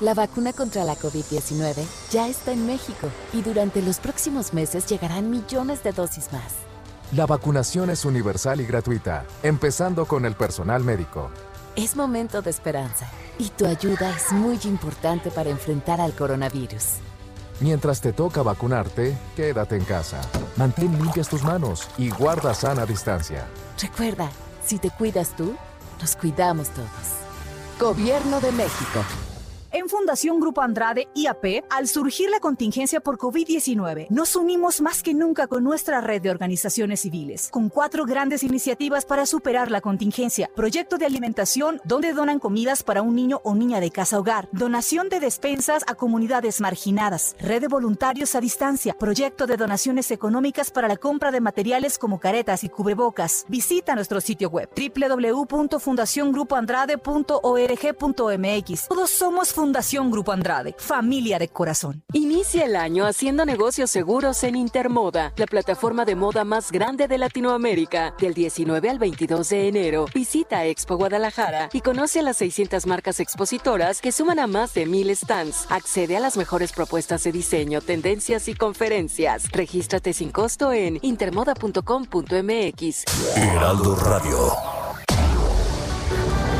La vacuna contra la COVID-19 ya está en México y durante los próximos meses llegarán millones de dosis más. La vacunación es universal y gratuita, empezando con el personal médico. Es momento de esperanza y tu ayuda es muy importante para enfrentar al coronavirus. Mientras te toca vacunarte, quédate en casa. Mantén limpias tus manos y guarda sana distancia. Recuerda, si te cuidas tú, nos cuidamos todos. Gobierno de México. En Fundación Grupo Andrade IAP, al surgir la contingencia por COVID-19, nos unimos más que nunca con nuestra red de organizaciones civiles, con cuatro grandes iniciativas para superar la contingencia. Proyecto de alimentación, donde donan comidas para un niño o niña de casa hogar. Donación de despensas a comunidades marginadas. Red de voluntarios a distancia. Proyecto de donaciones económicas para la compra de materiales como caretas y cubrebocas. Visita nuestro sitio web www.fundaciongrupoandrade.org.mx. Todos somos Fundación Grupo Andrade, familia de corazón. Inicia el año haciendo negocios seguros en Intermoda, la plataforma de moda más grande de Latinoamérica. Del 19 al 22 de enero, visita Expo Guadalajara y conoce las 600 marcas expositoras que suman a más de mil stands. Accede a las mejores propuestas de diseño, tendencias y conferencias. Regístrate sin costo en intermoda.com.mx. Heraldo Radio.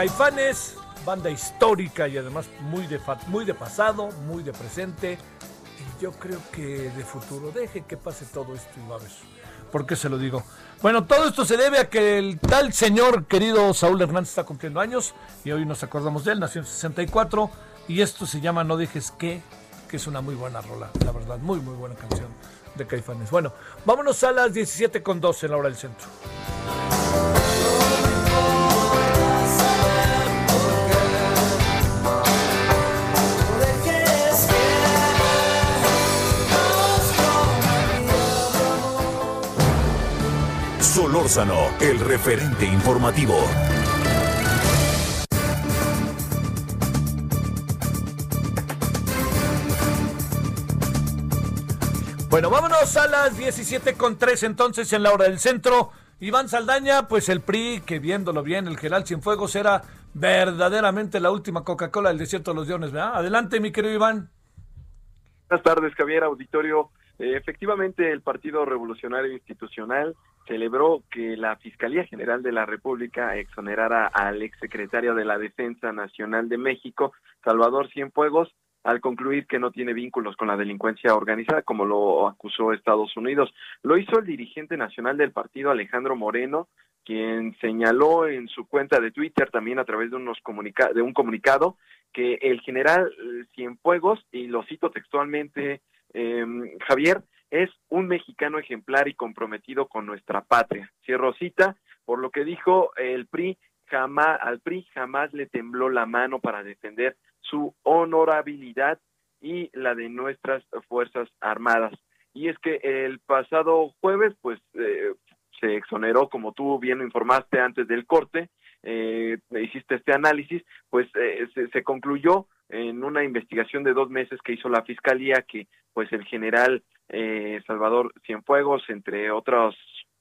Caifanes, banda histórica y además muy de, muy de pasado, muy de presente. Y yo creo que de futuro. Deje que pase todo esto y va a ver. ¿Por qué se lo digo? Bueno, todo esto se debe a que el tal señor querido Saúl Hernández está cumpliendo años y hoy nos acordamos de él, nació en 64 y esto se llama No dejes que, que es una muy buena rola, la verdad, muy muy buena canción de Caifanes. Bueno, vámonos a las 17 con 12 en la hora del centro. Solórzano, el referente informativo. Bueno, vámonos a las 17 con 3 entonces en la hora del centro. Iván Saldaña, pues el PRI, que viéndolo bien, el General Cienfuegos era verdaderamente la última Coca-Cola del desierto de los Leones, ¿verdad? Adelante, mi querido Iván. Buenas tardes, Javier, auditorio. Eh, efectivamente, el Partido Revolucionario Institucional celebró que la Fiscalía General de la República exonerara al exsecretario de la Defensa Nacional de México, Salvador Cienfuegos, al concluir que no tiene vínculos con la delincuencia organizada, como lo acusó Estados Unidos. Lo hizo el dirigente nacional del partido, Alejandro Moreno, quien señaló en su cuenta de Twitter, también a través de, unos comunica de un comunicado, que el general eh, Cienfuegos, y lo cito textualmente, eh, Javier, es un mexicano ejemplar y comprometido con nuestra patria. Cierro cita, por lo que dijo el PRI, jamás, al PRI jamás le tembló la mano para defender su honorabilidad y la de nuestras Fuerzas Armadas. Y es que el pasado jueves, pues, eh, se exoneró, como tú bien lo informaste antes del corte, eh, hiciste este análisis, pues eh, se, se concluyó en una investigación de dos meses que hizo la Fiscalía que, pues, el general eh, Salvador Cienfuegos, entre otras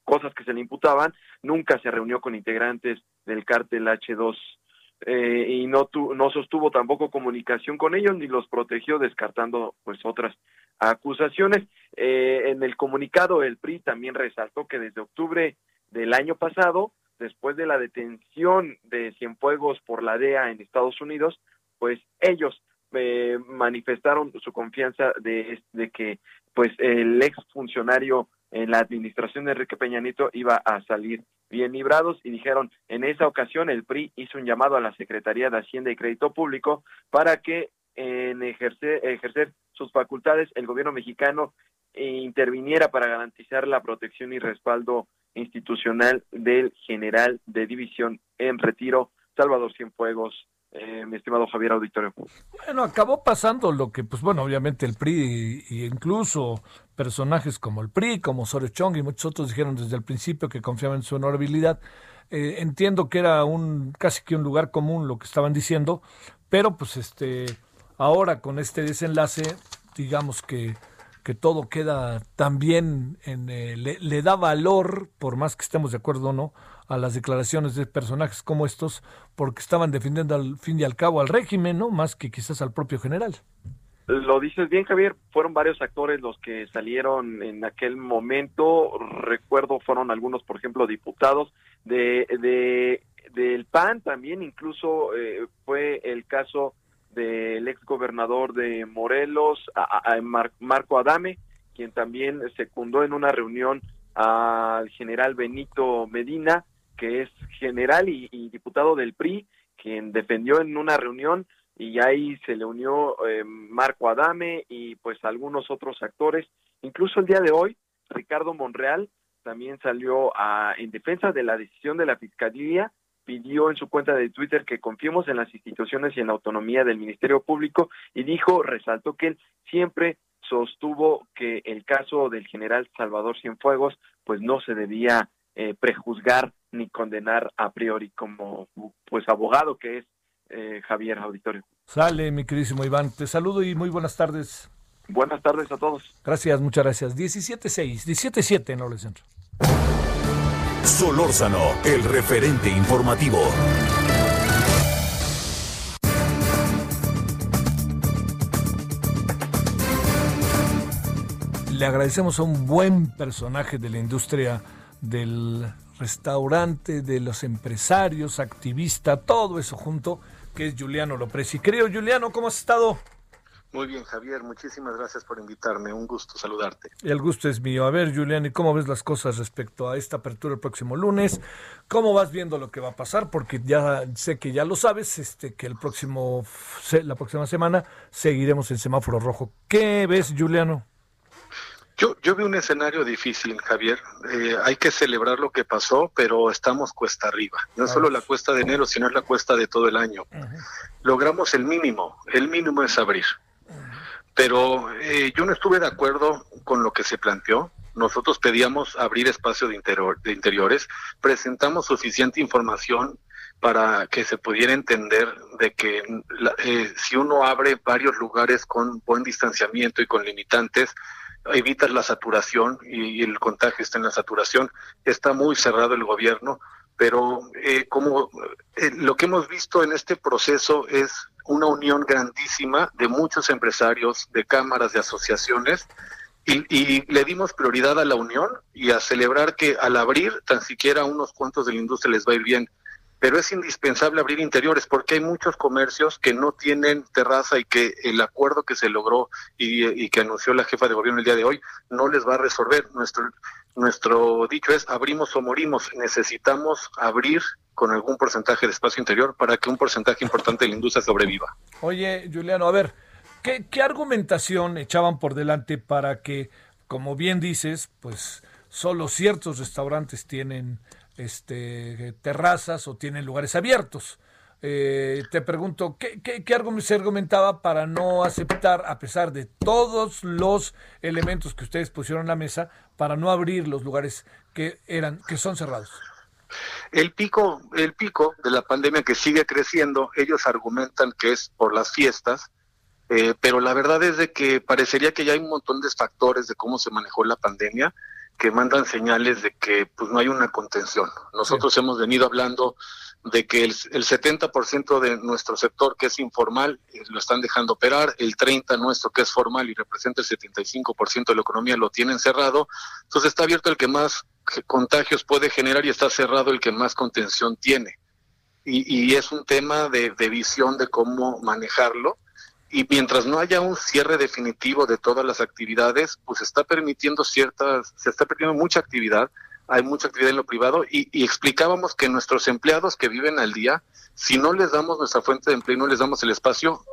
cosas que se le imputaban, nunca se reunió con integrantes del cártel H2 eh, y no, no sostuvo tampoco comunicación con ellos ni los protegió descartando pues otras acusaciones. Eh, en el comunicado el PRI también resaltó que desde octubre del año pasado, después de la detención de Cienfuegos por la DEA en Estados Unidos, pues ellos eh, manifestaron su confianza de, de que pues el ex funcionario en la administración de Enrique Peña Nieto iba a salir bien librados y dijeron en esa ocasión el PRI hizo un llamado a la Secretaría de Hacienda y Crédito Público para que en ejercer, ejercer sus facultades el gobierno mexicano interviniera para garantizar la protección y respaldo institucional del general de división en retiro Salvador Cienfuegos eh, mi estimado Javier Auditorio. Bueno, acabó pasando lo que, pues bueno, obviamente el PRI y, incluso personajes como el PRI, como Osorio Chong y muchos otros dijeron desde el principio que confiaban en su honorabilidad. Eh, entiendo que era un casi que un lugar común lo que estaban diciendo, pero pues este ahora con este desenlace, digamos que que todo queda también en, eh, le, le, da valor, por más que estemos de acuerdo o no, a las declaraciones de personajes como estos, porque estaban defendiendo al fin y al cabo al régimen, ¿no? Más que quizás al propio general. Lo dices bien, Javier. Fueron varios actores los que salieron en aquel momento. Recuerdo, fueron algunos, por ejemplo, diputados de, de del PAN también. Incluso eh, fue el caso del ex gobernador de Morelos, a, Mar, Marco Adame, quien también secundó en una reunión al general Benito Medina que es general y, diputado del PRI, quien defendió en una reunión y ahí se le unió eh, Marco Adame y pues algunos otros actores. Incluso el día de hoy, Ricardo Monreal también salió a, en defensa de la decisión de la Fiscalía, pidió en su cuenta de Twitter que confiemos en las instituciones y en la autonomía del Ministerio Público y dijo, resaltó que él siempre sostuvo que el caso del general Salvador Cienfuegos pues no se debía eh, prejuzgar ni condenar a priori como pues abogado que es eh, Javier Auditorio. Sale, mi queridísimo Iván. Te saludo y muy buenas tardes. Buenas tardes a todos. Gracias, muchas gracias. 17-6, 17-7 en Orden Centro. Solórzano, el referente informativo. Le agradecemos a un buen personaje de la industria del restaurante, de los empresarios, activista, todo eso junto, que es Juliano Lopresi. Creo, Juliano, ¿cómo has estado? Muy bien, Javier, muchísimas gracias por invitarme. Un gusto saludarte. El gusto es mío. A ver, Julián, ¿y cómo ves las cosas respecto a esta apertura el próximo lunes? ¿Cómo vas viendo lo que va a pasar? Porque ya sé que ya lo sabes, este, que el próximo, la próxima semana seguiremos en semáforo rojo. ¿Qué ves, Juliano? Yo, yo vi un escenario difícil, Javier. Eh, hay que celebrar lo que pasó, pero estamos cuesta arriba. No es solo la cuesta de enero, sino es la cuesta de todo el año. Uh -huh. Logramos el mínimo. El mínimo es abrir. Uh -huh. Pero eh, yo no estuve de acuerdo con lo que se planteó. Nosotros pedíamos abrir espacio de, interior, de interiores, presentamos suficiente información para que se pudiera entender de que la, eh, si uno abre varios lugares con buen distanciamiento y con limitantes, evitas la saturación y, el contagio está en la saturación. Está muy cerrado el gobierno, pero eh, como eh, lo que hemos visto en este proceso es una unión grandísima de muchos empresarios, de cámaras, de asociaciones, y, y, le dimos prioridad a la unión y a celebrar que al abrir tan siquiera unos cuantos de la industria les va a ir bien pero es indispensable abrir interiores porque hay muchos comercios que no tienen terraza y que el acuerdo que se logró y, que anunció la jefa de gobierno el día de hoy no les va a resolver. Nuestro, nuestro dicho es abrimos o morimos. Necesitamos abrir con algún porcentaje de espacio interior para que un porcentaje importante de la industria sobreviva. Oye, Juliano, a ver, ¿qué, qué argumentación echaban por delante para que, como bien dices, pues solo ciertos restaurantes tienen este, terrazas o tienen lugares abiertos. Eh, te pregunto, ¿qué, qué, qué argumento se argumentaba para no aceptar, a pesar de todos los elementos que ustedes pusieron en la mesa, para no abrir los lugares que eran, que son cerrados? El pico, el pico de la pandemia que sigue creciendo, ellos argumentan que es por las fiestas, eh, pero la verdad es de que parecería que ya hay un montón de factores de cómo se manejó la pandemia que mandan señales de que pues no hay una contención. Nosotros hemos venido hablando de que el, el 70% de nuestro sector que es informal eh, lo están dejando operar, el 30% nuestro que es formal y representa el 75% de la economía lo tienen cerrado, entonces está abierto el que más contagios puede generar y está cerrado el que más contención tiene. Y, y es un tema de, de visión de cómo manejarlo y mientras no haya un cierre definitivo de todas las actividades, pues está permitiendo ciertas, se está permitiendo mucha actividad, hay mucha actividad en lo privado y, y, explicábamos que nuestros empleados que viven al día, si no les damos nuestra fuente de empleo no les damos el espacio,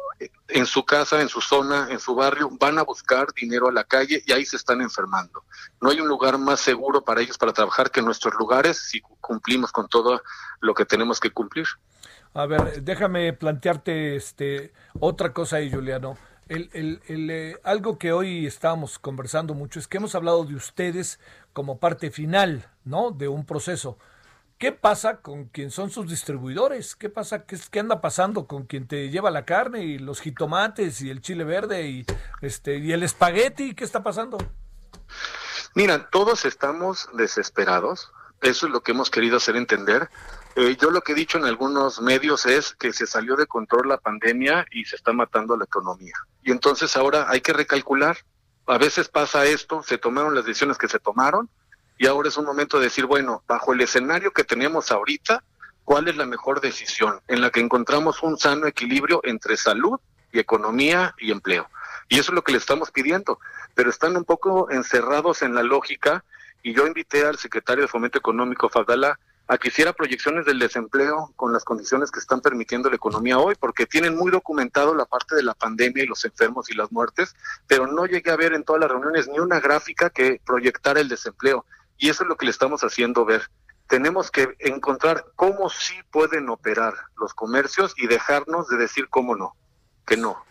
en su casa, en su zona, en su barrio, van a buscar dinero a la calle y ahí se están enfermando. No hay un lugar más seguro para ellos para trabajar que nuestros lugares si cumplimos con todo lo que tenemos que cumplir. A ver, déjame plantearte este otra cosa ahí, Juliano. El, el, el, eh, algo que hoy estábamos conversando mucho es que hemos hablado de ustedes como parte final, ¿no? De un proceso. ¿Qué pasa con quien son sus distribuidores? ¿Qué pasa? ¿Qué, qué anda pasando con quien te lleva la carne y los jitomates y el chile verde y este y el espagueti? ¿Qué está pasando? Mira, todos estamos desesperados. Eso es lo que hemos querido hacer entender. Eh, yo lo que he dicho en algunos medios es que se salió de control la pandemia y se está matando la economía. Y entonces ahora hay que recalcular. A veces pasa esto, se tomaron las decisiones que se tomaron y ahora es un momento de decir, bueno, bajo el escenario que tenemos ahorita, ¿cuál es la mejor decisión en la que encontramos un sano equilibrio entre salud y economía y empleo? Y eso es lo que le estamos pidiendo, pero están un poco encerrados en la lógica y yo invité al secretario de Fomento Económico, Fadala, a que hiciera proyecciones del desempleo con las condiciones que están permitiendo la economía hoy, porque tienen muy documentado la parte de la pandemia y los enfermos y las muertes, pero no llegué a ver en todas las reuniones ni una gráfica que proyectara el desempleo. Y eso es lo que le estamos haciendo ver. Tenemos que encontrar cómo sí pueden operar los comercios y dejarnos de decir cómo no, que no.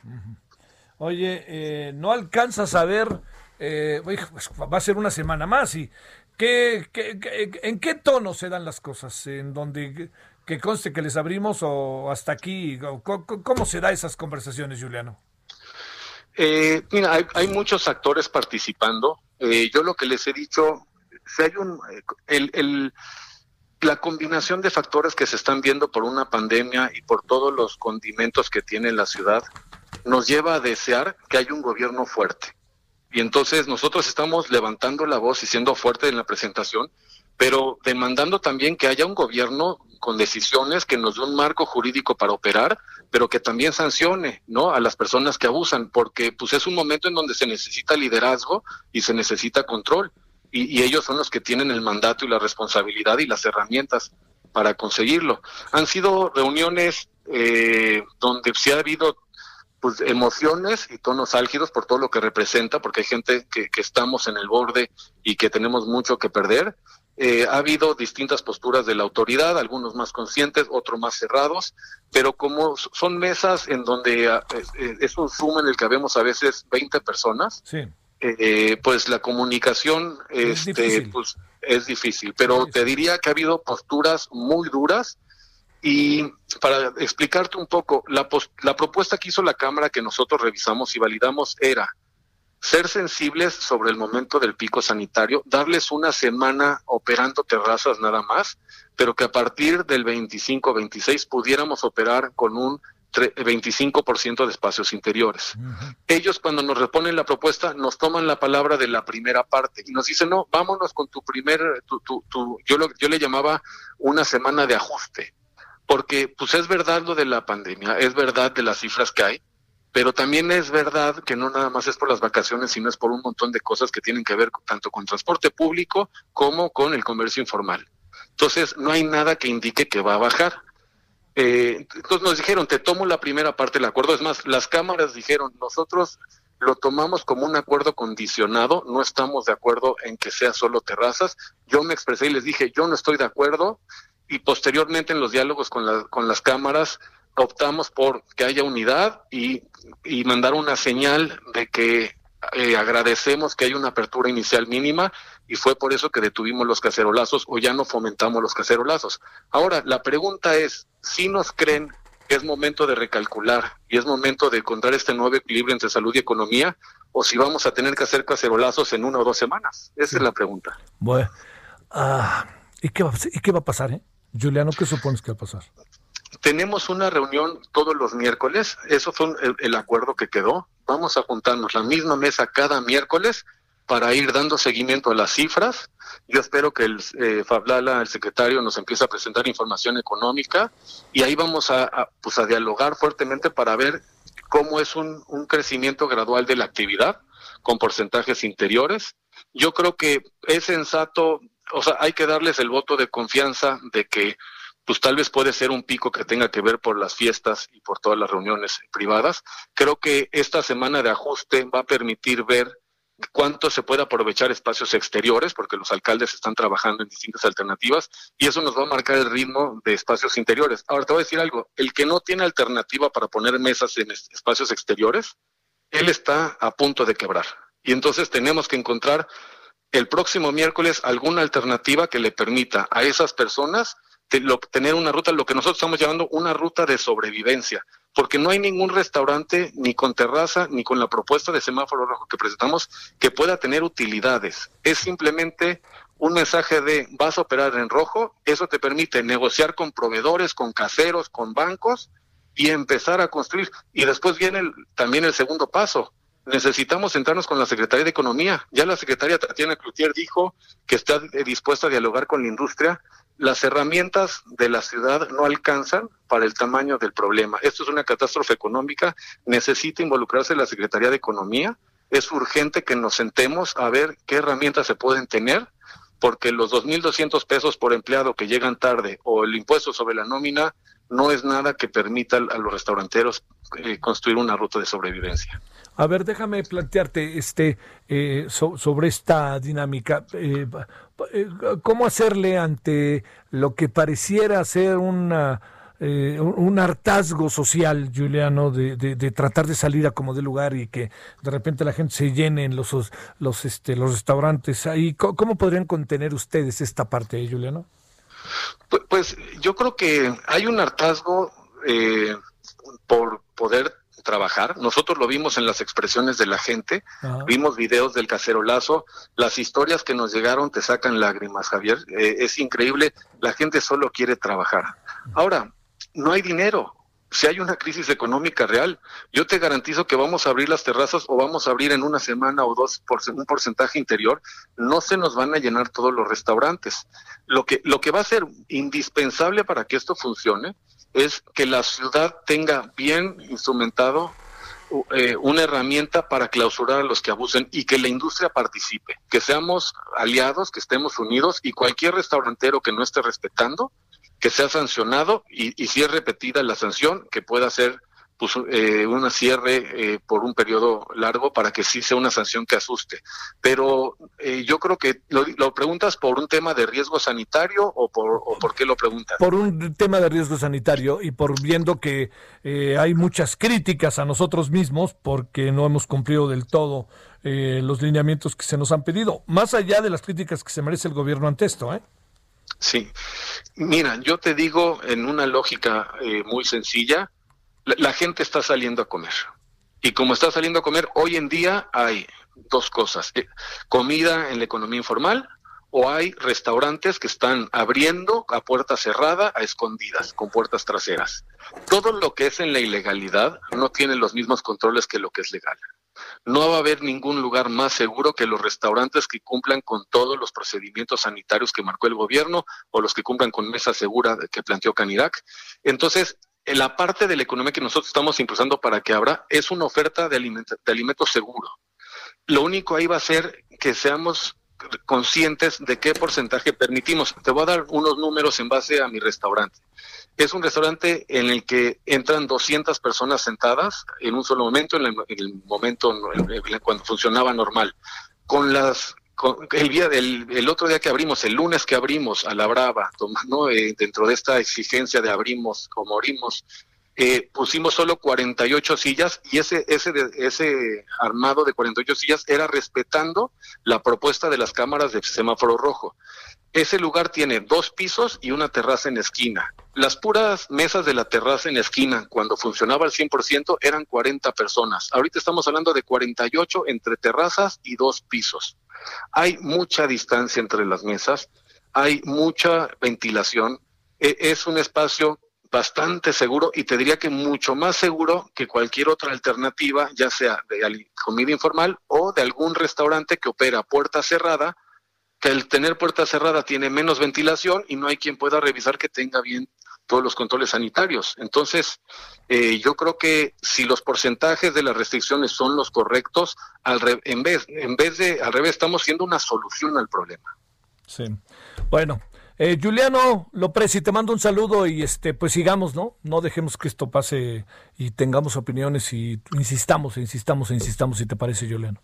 Oye, eh, no alcanzas a ver, eh, va a ser una semana más y ¿Qué, ¿En qué tono se dan las cosas? ¿En donde que conste que les abrimos o hasta aquí? ¿Cómo, se da esas conversaciones, Juliano? Eh, mira, hay, hay, muchos actores participando. Eh, yo lo que les he dicho, si hay un, el, el, la combinación de factores que se están viendo por una pandemia y por todos los condimentos que tiene la ciudad, nos lleva a desear que haya un gobierno fuerte y entonces nosotros estamos levantando la voz y siendo fuerte en la presentación, pero demandando también que haya un gobierno con decisiones que nos dé un marco jurídico para operar, pero que también sancione, ¿no? A las personas que abusan, porque pues es un momento en donde se necesita liderazgo y se necesita control, y, y ellos son los que tienen el mandato y la responsabilidad y las herramientas para conseguirlo. Han sido reuniones eh, donde sí ha habido pues emociones y tonos álgidos por todo lo que representa, porque hay gente que, que estamos en el borde y que tenemos mucho que perder. Eh, ha habido distintas posturas de la autoridad, algunos más conscientes, otros más cerrados, pero como son mesas en donde eh, es un Zoom en el que vemos a veces 20 personas, sí. eh, pues la comunicación Es este, difícil. pues, es difícil, pero te diría que ha habido posturas muy duras y para explicarte un poco, la, la propuesta que hizo la Cámara que nosotros revisamos y validamos era ser sensibles sobre el momento del pico sanitario, darles una semana operando terrazas nada más, pero que a partir del 25-26 pudiéramos operar con un tre- 25% de espacios interiores. Ellos cuando nos reponen la propuesta nos toman la palabra de la primera parte y nos dicen, no, vámonos con tu primer, tu, tu, tu- yo, lo, yo le llamaba una semana de ajuste porque pues es verdad lo de la pandemia, es verdad de las cifras que hay, pero también es verdad que no nada más es por las vacaciones, sino es por un montón de cosas que tienen que ver tanto con transporte público como con el comercio informal. Entonces, no hay nada que indique que va a bajar. Eh, entonces nos dijeron, te tomo la primera parte del acuerdo. Es más, las cámaras dijeron, nosotros lo tomamos como un acuerdo condicionado, no estamos de acuerdo en que sea solo terrazas. Yo me expresé y les dije, yo no estoy de acuerdo y posteriormente en los diálogos con, la- con las cámaras optamos por que haya unidad y, y mandar una señal de que eh, agradecemos que haya una apertura inicial mínima y fue por eso que detuvimos los cacerolazos o ya no fomentamos los cacerolazos. Ahora, la pregunta es, si nos creen que es momento de recalcular y es momento de encontrar este nuevo equilibrio entre salud y economía o si vamos a tener que hacer cacerolazos en una o dos semanas. Esa es la pregunta. Bueno, ¿y, qué va, ¿y qué va a pasar, eh? Juliano, ¿qué supones que va a pasar? Tenemos una reunión todos los miércoles, eso fue el, el acuerdo que quedó. Vamos a juntarnos la misma mesa cada miércoles para ir dando seguimiento a las cifras. Yo espero que el eh, Fablala, el secretario, nos empiece a presentar información económica y ahí vamos a, a, pues a dialogar fuertemente para ver cómo es un, un crecimiento gradual de la actividad con porcentajes interiores. Yo creo que es sensato, o sea, hay que darles el voto de confianza de que pues tal vez puede ser un pico que tenga que ver por las fiestas y por todas las reuniones privadas. Creo que esta semana de ajuste va a permitir ver cuánto se puede aprovechar espacios exteriores, porque los alcaldes están trabajando en distintas alternativas, y eso nos va a marcar el ritmo de espacios interiores. Ahora te voy a decir algo, el que no tiene alternativa para poner mesas en es- espacios exteriores, él está a punto de quebrar. Y entonces tenemos que encontrar el próximo miércoles alguna alternativa que le permita a esas personas tener una ruta, lo que nosotros estamos llamando una ruta de sobrevivencia, porque no hay ningún restaurante ni con terraza ni con la propuesta de semáforo rojo que presentamos que pueda tener utilidades. Es simplemente un mensaje de vas a operar en rojo, eso te permite negociar con proveedores, con caseros, con bancos y empezar a construir. Y después viene también el segundo paso. Necesitamos sentarnos con la Secretaría de Economía. Ya la secretaria Tatiana Cloutier dijo que está eh, dispuesta a dialogar con la industria. Las herramientas de la ciudad no alcanzan para el tamaño del problema. Esto es una catástrofe económica. Necesita involucrarse la Secretaría de Economía. Es urgente que nos sentemos a ver qué herramientas se pueden tener porque los 2.200 pesos por empleado que llegan tarde o el impuesto sobre la nómina no es nada que permita a los restauranteros eh, construir una ruta de sobrevivencia. A ver, déjame plantearte este eh, so- sobre esta dinámica. Eh, eh, ¿Cómo hacerle ante lo que pareciera ser una, eh, un hartazgo social, Juliano, de, de- de tratar de salir a como de lugar y que de repente la gente se llene en los, los, este, los restaurantes? Ahí, ¿Cómo podrían contener ustedes esta parte, Juliano? Pu- Pues yo creo que hay un hartazgo por poder trabajar. Nosotros lo vimos en las expresiones de la gente, vimos videos del cacerolazo, las historias que nos llegaron te sacan lágrimas, Javier. Eh, es increíble, la gente solo quiere trabajar. Ahora, no hay dinero. Si hay una crisis económica real, yo te garantizo que vamos a abrir las terrazas o vamos a abrir en una semana o dos por un porcentaje interior, no se nos van a llenar todos los restaurantes. Lo que, lo que va a ser indispensable para que esto funcione es que la ciudad tenga bien instrumentado eh, una herramienta para clausurar a los que abusen y que la industria participe, que seamos aliados, que estemos unidos y cualquier restaurantero que no esté respetando, que sea sancionado y si es repetida la sanción, que pueda ser pues, eh, una cierre eh, por un periodo largo para que sí sea una sanción que asuste. Pero eh, yo creo que lo, lo preguntas por un tema de riesgo sanitario o por, o por qué lo preguntas. Por un tema de riesgo sanitario y por viendo que eh, hay muchas críticas a nosotros mismos porque no hemos cumplido del todo eh, los lineamientos que se nos han pedido, más allá de las críticas que se merece el gobierno ante esto, ¿eh? Sí. Mira, yo te digo en una lógica eh, muy sencilla, la, gente está saliendo a comer. Y como está saliendo a comer, hoy en día hay dos cosas. eh, comida en la economía informal o hay restaurantes que están abriendo a puerta cerrada, a escondidas, con puertas traseras. Todo lo que es en la ilegalidad no tiene los mismos controles que lo que es legal. No va a haber ningún lugar más seguro que los restaurantes que cumplan con todos los procedimientos sanitarios que marcó el gobierno o los que cumplan con mesa segura que planteó Canirac. Entonces, la parte de la economía que nosotros estamos impulsando para que abra es una oferta de, alimento, de alimento seguro. Lo único ahí va a ser que seamos conscientes de qué porcentaje permitimos. Te voy a dar unos números en base a mi restaurante. Es un restaurante en el que entran 200 personas sentadas en un solo momento, en el, en el momento cuando funcionaba normal. Con las el día del el otro día que abrimos, el lunes que abrimos a la Brava, tomando eh, dentro de esta exigencia de abrimos o morimos, eh, pusimos solo 48 sillas y ese ese ese armado de 48 sillas era respetando la propuesta de las cámaras de semáforo rojo. Ese lugar tiene dos pisos y una terraza en esquina. Las puras mesas de la terraza en esquina, cuando funcionaba al 100%, eran 40 personas. Ahorita estamos hablando de 48 entre terrazas y dos pisos. Hay mucha distancia entre las mesas, hay mucha ventilación. E- Es un espacio bastante seguro y te diría que mucho más seguro que cualquier otra alternativa, ya sea de comida informal o de algún restaurante que opera puerta cerrada que el tener puerta cerrada tiene menos ventilación y no hay quien pueda revisar que tenga bien todos los controles sanitarios. Entonces, eh, yo creo que si los porcentajes de las restricciones son los correctos, al re- en vez en vez de al revés estamos siendo una solución al problema. Sí. Bueno, eh, Juliano Lopresti, te mando un saludo y este, pues sigamos, ¿no? No dejemos que esto pase y tengamos opiniones y insistamos, insistamos, insistamos, si te parece, Juliano.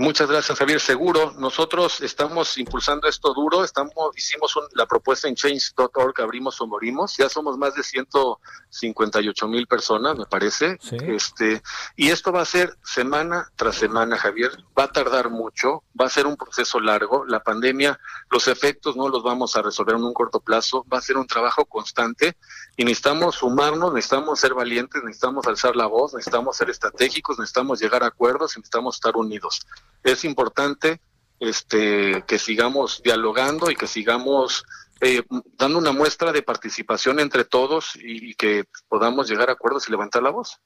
Muchas gracias, Javier. Seguro, nosotros estamos impulsando esto duro. Estamos, hicimos un- la propuesta en change.org, abrimos o morimos. Ya somos más de 158 mil personas, me parece. Este, y esto va a ser semana tras semana, Javier. Va a tardar mucho, va a ser un proceso largo. La pandemia, los efectos no los vamos a resolver en un corto plazo. Va a ser un trabajo constante y necesitamos sumarnos, necesitamos ser valientes, necesitamos alzar la voz, necesitamos ser estratégicos, necesitamos llegar a acuerdos y necesitamos estar unidos. Es importante este, que sigamos dialogando y que sigamos eh, dando una muestra de participación entre todos y, y que podamos llegar a acuerdos y levantar la voz.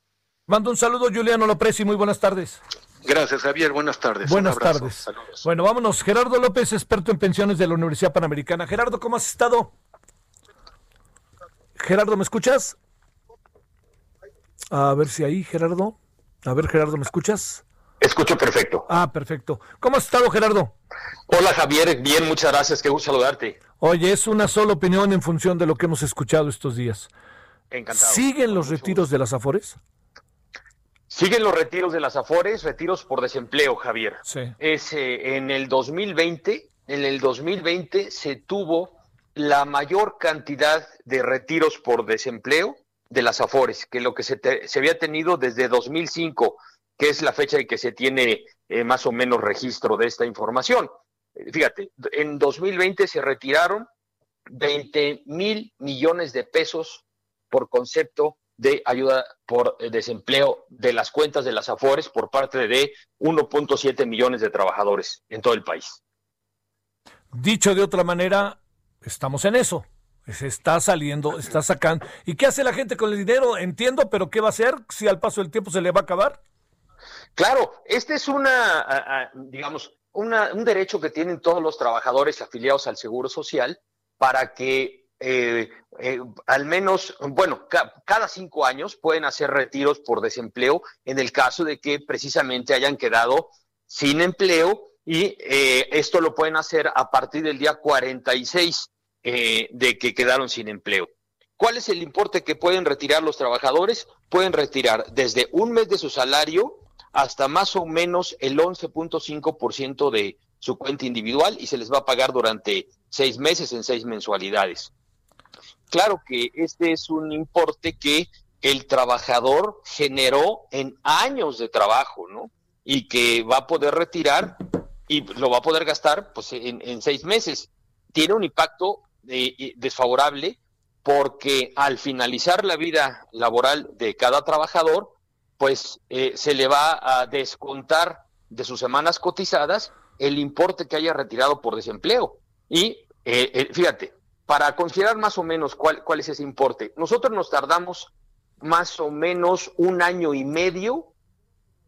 Mando un saludo, Juliano Lopresti, muy buenas tardes. Gracias, Javier. Buenas tardes. Buenas tardes. Saludos. Bueno, vámonos. Gerardo López, experto en pensiones de la Universidad Panamericana. Gerardo, ¿cómo has estado? Gerardo, ¿me escuchas? A ver si ahí, Gerardo. A ver, Gerardo, ¿me escuchas? Escucho perfecto. Ah, perfecto. ¿Cómo has estado, Gerardo? Hola Javier, bien, muchas gracias, qué gusto saludarte. Oye, es una sola opinión en función de lo que hemos escuchado estos días. Encantado. ¿Siguen los retiros de las Afores? Siguen los retiros de las Afores, retiros por desempleo, Javier. Sí. Es eh, en el 2020, en el 2020 se tuvo la mayor cantidad de retiros por desempleo de las Afores, que lo que se, te- se había tenido desde 2005, que es la fecha en que se tiene eh, más o menos registro de esta información. Eh, Fíjate, en 2020 se retiraron 20 mil millones de pesos por concepto de ayuda por eh, desempleo de las cuentas de las Afores por parte de 1.7 millones de trabajadores en todo el país. Dicho de otra manera, estamos en eso. Se está saliendo, está sacando. ¿Y qué hace la gente con el dinero? Entiendo, pero ¿qué va a hacer si al paso del tiempo se le va a acabar? Claro, este es una, digamos, una- un derecho que tienen todos los trabajadores afiliados al Seguro Social para que eh, eh, al menos, bueno, ca- cada cinco años pueden hacer retiros por desempleo en el caso de que precisamente hayan quedado sin empleo y eh, esto lo pueden hacer a partir del día 46 eh, de que quedaron sin empleo. ¿Cuál es el importe que pueden retirar los trabajadores? Pueden retirar desde un mes de su salario hasta más o menos el 11.5% de su cuenta individual y se les va a pagar durante seis meses en seis mensualidades. Claro que este es un importe que el trabajador generó en años de trabajo, ¿no? Y que va a poder retirar y lo va a poder gastar pues, en, seis meses. Tiene un impacto eh, desfavorable porque al finalizar la vida laboral de cada trabajador, pues eh, se le va a descontar de sus semanas cotizadas el importe que haya retirado por desempleo. Y eh, eh, fíjate, para considerar más o menos cuál, cuál es ese importe, nosotros nos tardamos más o menos un año y medio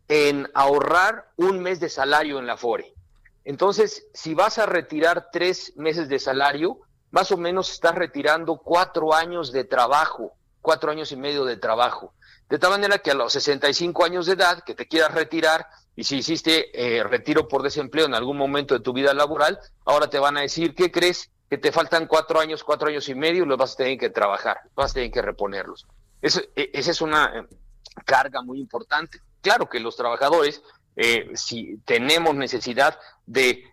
en ahorrar un mes de salario en la FORE. Entonces, si vas a retirar tres meses de salario, más o menos estás retirando cuatro años de trabajo, cuatro años y medio de trabajo. De tal manera que a los 65 años de edad, que te quieras retirar, y si hiciste eh, retiro por desempleo en algún momento de tu vida laboral, ahora te van a decir, ¿qué crees? que te faltan cuatro años, cuatro años y medio y los vas a tener que trabajar, vas a tener que reponerlos. Eso, e- esa es una eh, carga muy importante. Claro que los trabajadores, eh, si tenemos necesidad de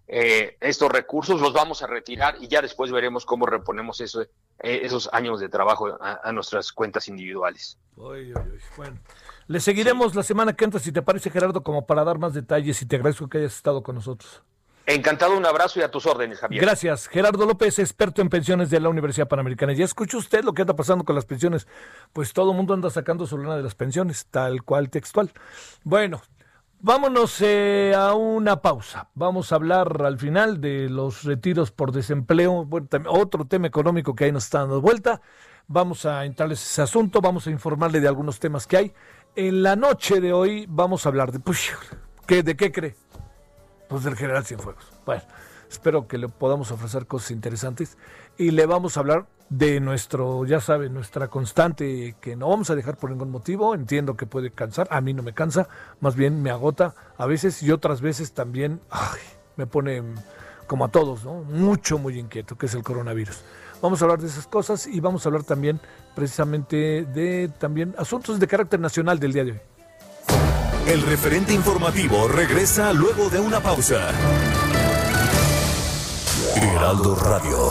estos recursos, los vamos a retirar y ya después veremos cómo reponemos eso, esos años de trabajo a, a nuestras cuentas individuales. Uy, uy, uy. Bueno, le seguiremos la semana que entra, si te parece, Gerardo, como para dar más detalles y te agradezco que hayas estado con nosotros. Encantado, un abrazo y a tus órdenes, Javier. Gracias. Gerardo López, experto en pensiones de la Universidad Panamericana. Ya escucha usted lo que anda pasando con las pensiones. Pues todo el mundo anda sacando su lana de las pensiones, tal cual textual. Bueno, vámonos eh, a una pausa. Vamos a hablar al final de los retiros por desempleo, otro tema económico que ahí nos está dando vuelta. Vamos a entrarles ese asunto, vamos a informarle de algunos temas que hay. En la noche de hoy vamos a hablar de... Pues, ¿qué, ¿De qué cree? Pues del general Cienfuegos. Bueno, espero que le podamos ofrecer cosas interesantes y le vamos a hablar de nuestro, ya sabe, nuestra constante que no vamos a dejar por ningún motivo. Entiendo que puede cansar, a mí no me cansa, más bien me agota a veces y otras veces también me pone como a todos, ¿no? Mucho, muy inquieto, que es el coronavirus. Vamos a hablar de esas cosas y vamos a hablar también precisamente de también asuntos de carácter nacional del día de hoy. El referente informativo regresa luego de una pausa. Heraldo Radio.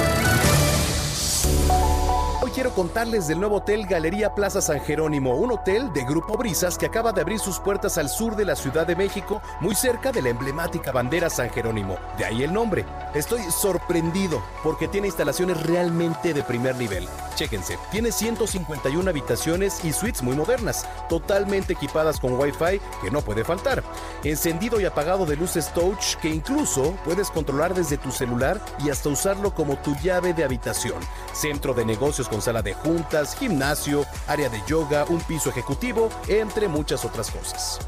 Quiero contarles del nuevo hotel Galería Plaza San Jerónimo, un hotel de Grupo Brisas que acaba de abrir sus puertas al sur de la Ciudad de México, muy cerca de la emblemática bandera San Jerónimo. De ahí el nombre. Estoy sorprendido porque tiene instalaciones realmente de primer nivel. Chéquense, tiene 151 habitaciones y suites muy modernas, totalmente equipadas con Wi-Fi que no puede faltar. Encendido y apagado de luces touch que incluso puedes controlar desde tu celular y hasta usarlo como tu llave de habitación. Centro de negocios con sala de juntas, gimnasio, área de yoga, un piso ejecutivo, entre muchas otras cosas.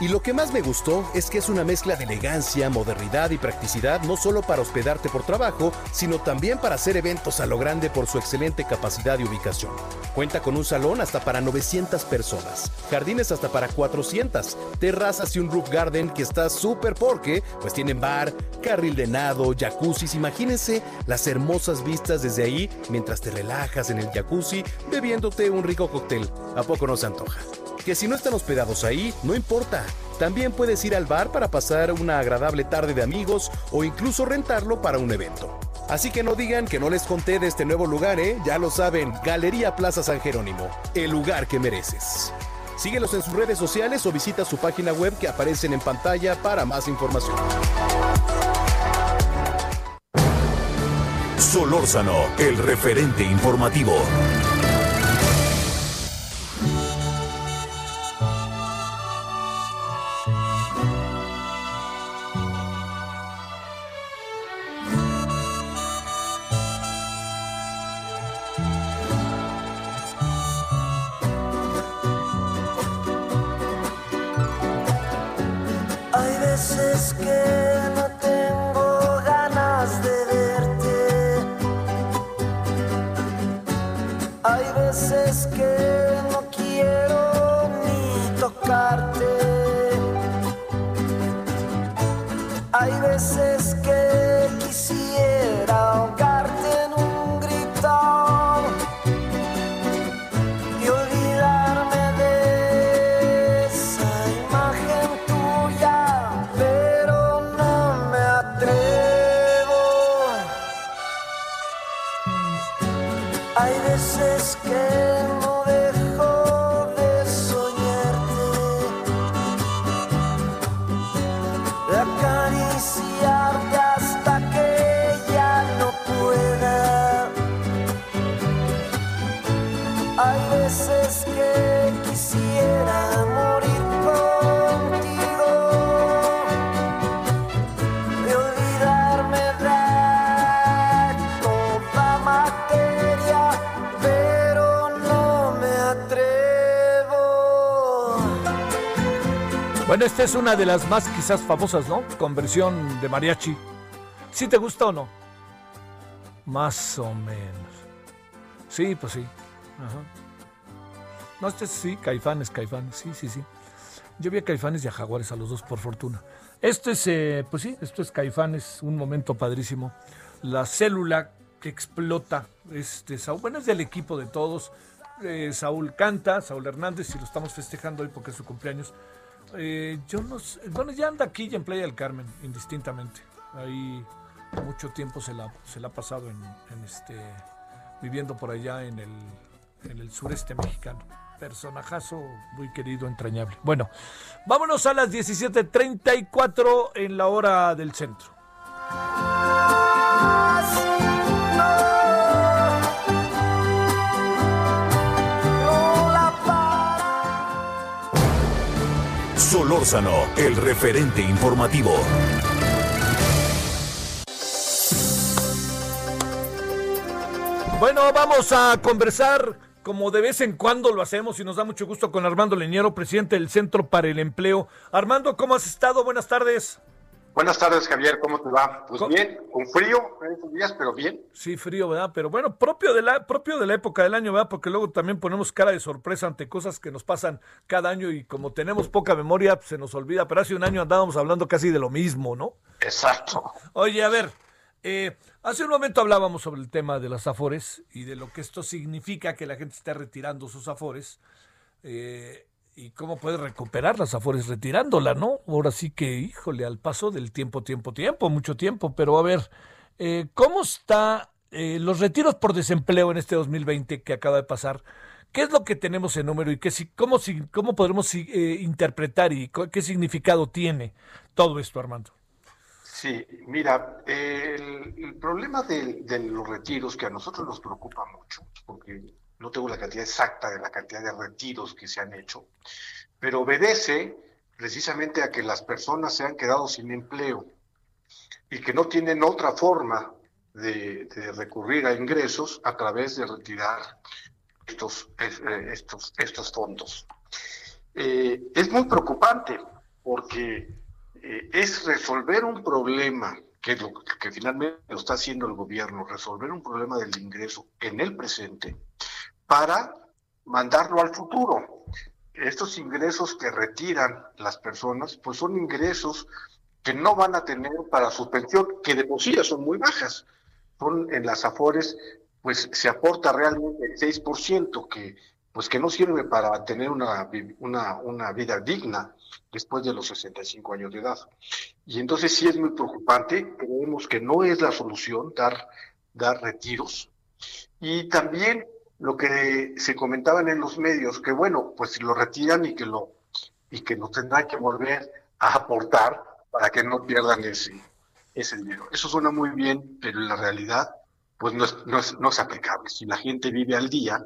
Y lo que más me gustó es que es una mezcla de elegancia, modernidad y practicidad, no solo para hospedarte por trabajo, sino también para hacer eventos a lo grande por su excelente capacidad y ubicación. Cuenta con un salón hasta para 900 personas, jardines hasta para 400, terrazas y un roof garden que está súper porque pues tienen bar, carril de nado, jacuzzis, imagínense las hermosas vistas desde ahí mientras te relajas en el jacuzzi bebiéndote un rico cóctel. ¿A poco no se antoja? Que si no están hospedados ahí, no importa. También puedes ir al bar para pasar una agradable tarde de amigos o incluso rentarlo para un evento. Así que no digan que no les conté de este nuevo lugar, ¿eh? Ya lo saben, Galería Plaza San Jerónimo, el lugar que mereces. Síguelos en sus redes sociales o visita su página web que aparecen en pantalla para más información. Solórzano, el referente informativo. Veces esta es una de las más quizás famosas, ¿no? Con versión de mariachi. ¿Sí te gusta o no? Más o menos. Sí, pues sí. Ajá. No, este sí, Caifanes, Caifanes, sí, sí, sí. Yo vi a Caifanes y a Jaguares, a los dos, por fortuna. Esto es, eh, pues sí, esto es Caifanes, un momento padrísimo. La célula que explota, este, Saúl, bueno, es del equipo de todos. Eh, Saúl canta, Saúl Hernández, y lo estamos festejando hoy porque es su cumpleaños. Eh, yo no sé, bueno, ya anda aquí y en Playa del Carmen, indistintamente. Ahí mucho tiempo se la, se la ha pasado en, este, viviendo por allá en el, en el sureste mexicano. Personajazo muy querido, entrañable. Bueno, vámonos a las 17:34 en la hora del centro. Solórzano, el referente informativo. Bueno, vamos a conversar como de vez en cuando lo hacemos y nos da mucho gusto con Armando Leñero, presidente del Centro para el Empleo. Armando, ¿cómo has estado? Buenas tardes. Buenas tardes, Javier, ¿cómo te va? Pues bien, con frío en estos días, pero bien. Sí, frío, ¿verdad? Pero bueno, propio de la propio de la época del año, ¿verdad? Porque luego también ponemos cara de sorpresa ante cosas que nos pasan cada año y como tenemos poca memoria, pues, se nos olvida, pero hace un año andábamos hablando casi de lo mismo, ¿no? Exacto. Oye, a ver, eh, hace un momento hablábamos sobre el tema de las afores y de lo que esto significa que la gente esté retirando sus afores eh, y cómo puede recuperar las afores retirándola, ¿no? Ahora sí que, híjole, al paso del tiempo, tiempo, tiempo, mucho tiempo, pero a ver, eh, ¿cómo está eh, los retiros por desempleo en este 2020 que acaba de pasar? ¿Qué es lo que tenemos en número y qué, cómo, cómo podremos eh, interpretar y qué significado tiene todo esto, Armando? Sí, mira, el, problema de los retiros que a nosotros nos preocupa mucho, porque no tengo la cantidad exacta de la cantidad de retiros que se han hecho, pero obedece precisamente a que las personas se han quedado sin empleo y que no tienen otra forma de, recurrir a ingresos a través de retirar estos, es- eh, estos, estos fondos. Eh, es muy preocupante porque eh, es resolver un problema, que lo que finalmente lo está haciendo el gobierno, resolver un problema del ingreso en el presente para mandarlo al futuro. Estos ingresos que retiran las personas, pues son ingresos que no van a tener para su pensión, que de por sí ya son muy bajas. Son en las afores, pues se aporta realmente el 6%, que pues que no sirve para tener una, una, una vida digna después de los 65 años de edad. Y entonces sí es muy preocupante, creemos que no es la solución dar, dar retiros. Y también lo que se comentaban en los medios, que bueno, pues si lo retiran y que lo, y que lo tendrán que volver a aportar para que no pierdan ese, ese dinero. Eso suena muy bien, pero en la realidad, pues no es, no es, no es aplicable. Si la gente vive al día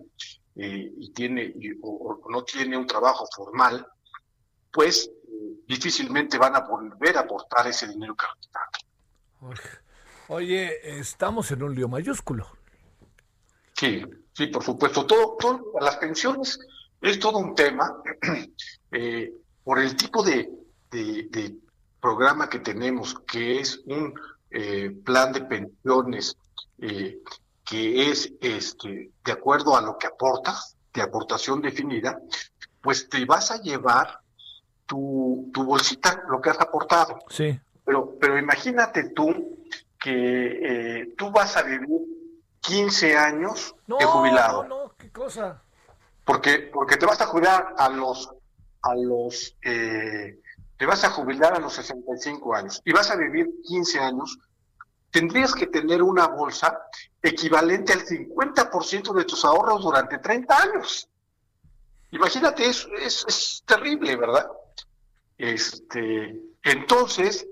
eh, y tiene y- o, o no tiene un trabajo formal, pues eh, difícilmente van a volver a aportar ese dinero que retiraron. Oye, estamos en un lío mayúsculo. Sí, sí, por supuesto. Todo, todo, las pensiones es todo un tema eh, por el tipo de, de- de programa que tenemos, que es un eh, plan de pensiones eh, que es este de acuerdo a lo que aportas, de aportación definida, pues te vas a llevar tu, tu bolsita, lo que has aportado. Sí. Pero, pero imagínate tú que tú vas a vivir 15 años de jubilado. No, no, qué cosa. Porque, porque te vas a jubilar a los, a los, eh, te vas a jubilar a los 65 años y vas a vivir 15 años, tendrías que tener una bolsa equivalente al 50% de tus ahorros durante 30 años. Imagínate, es, es, es terrible, ¿verdad? Este, entonces,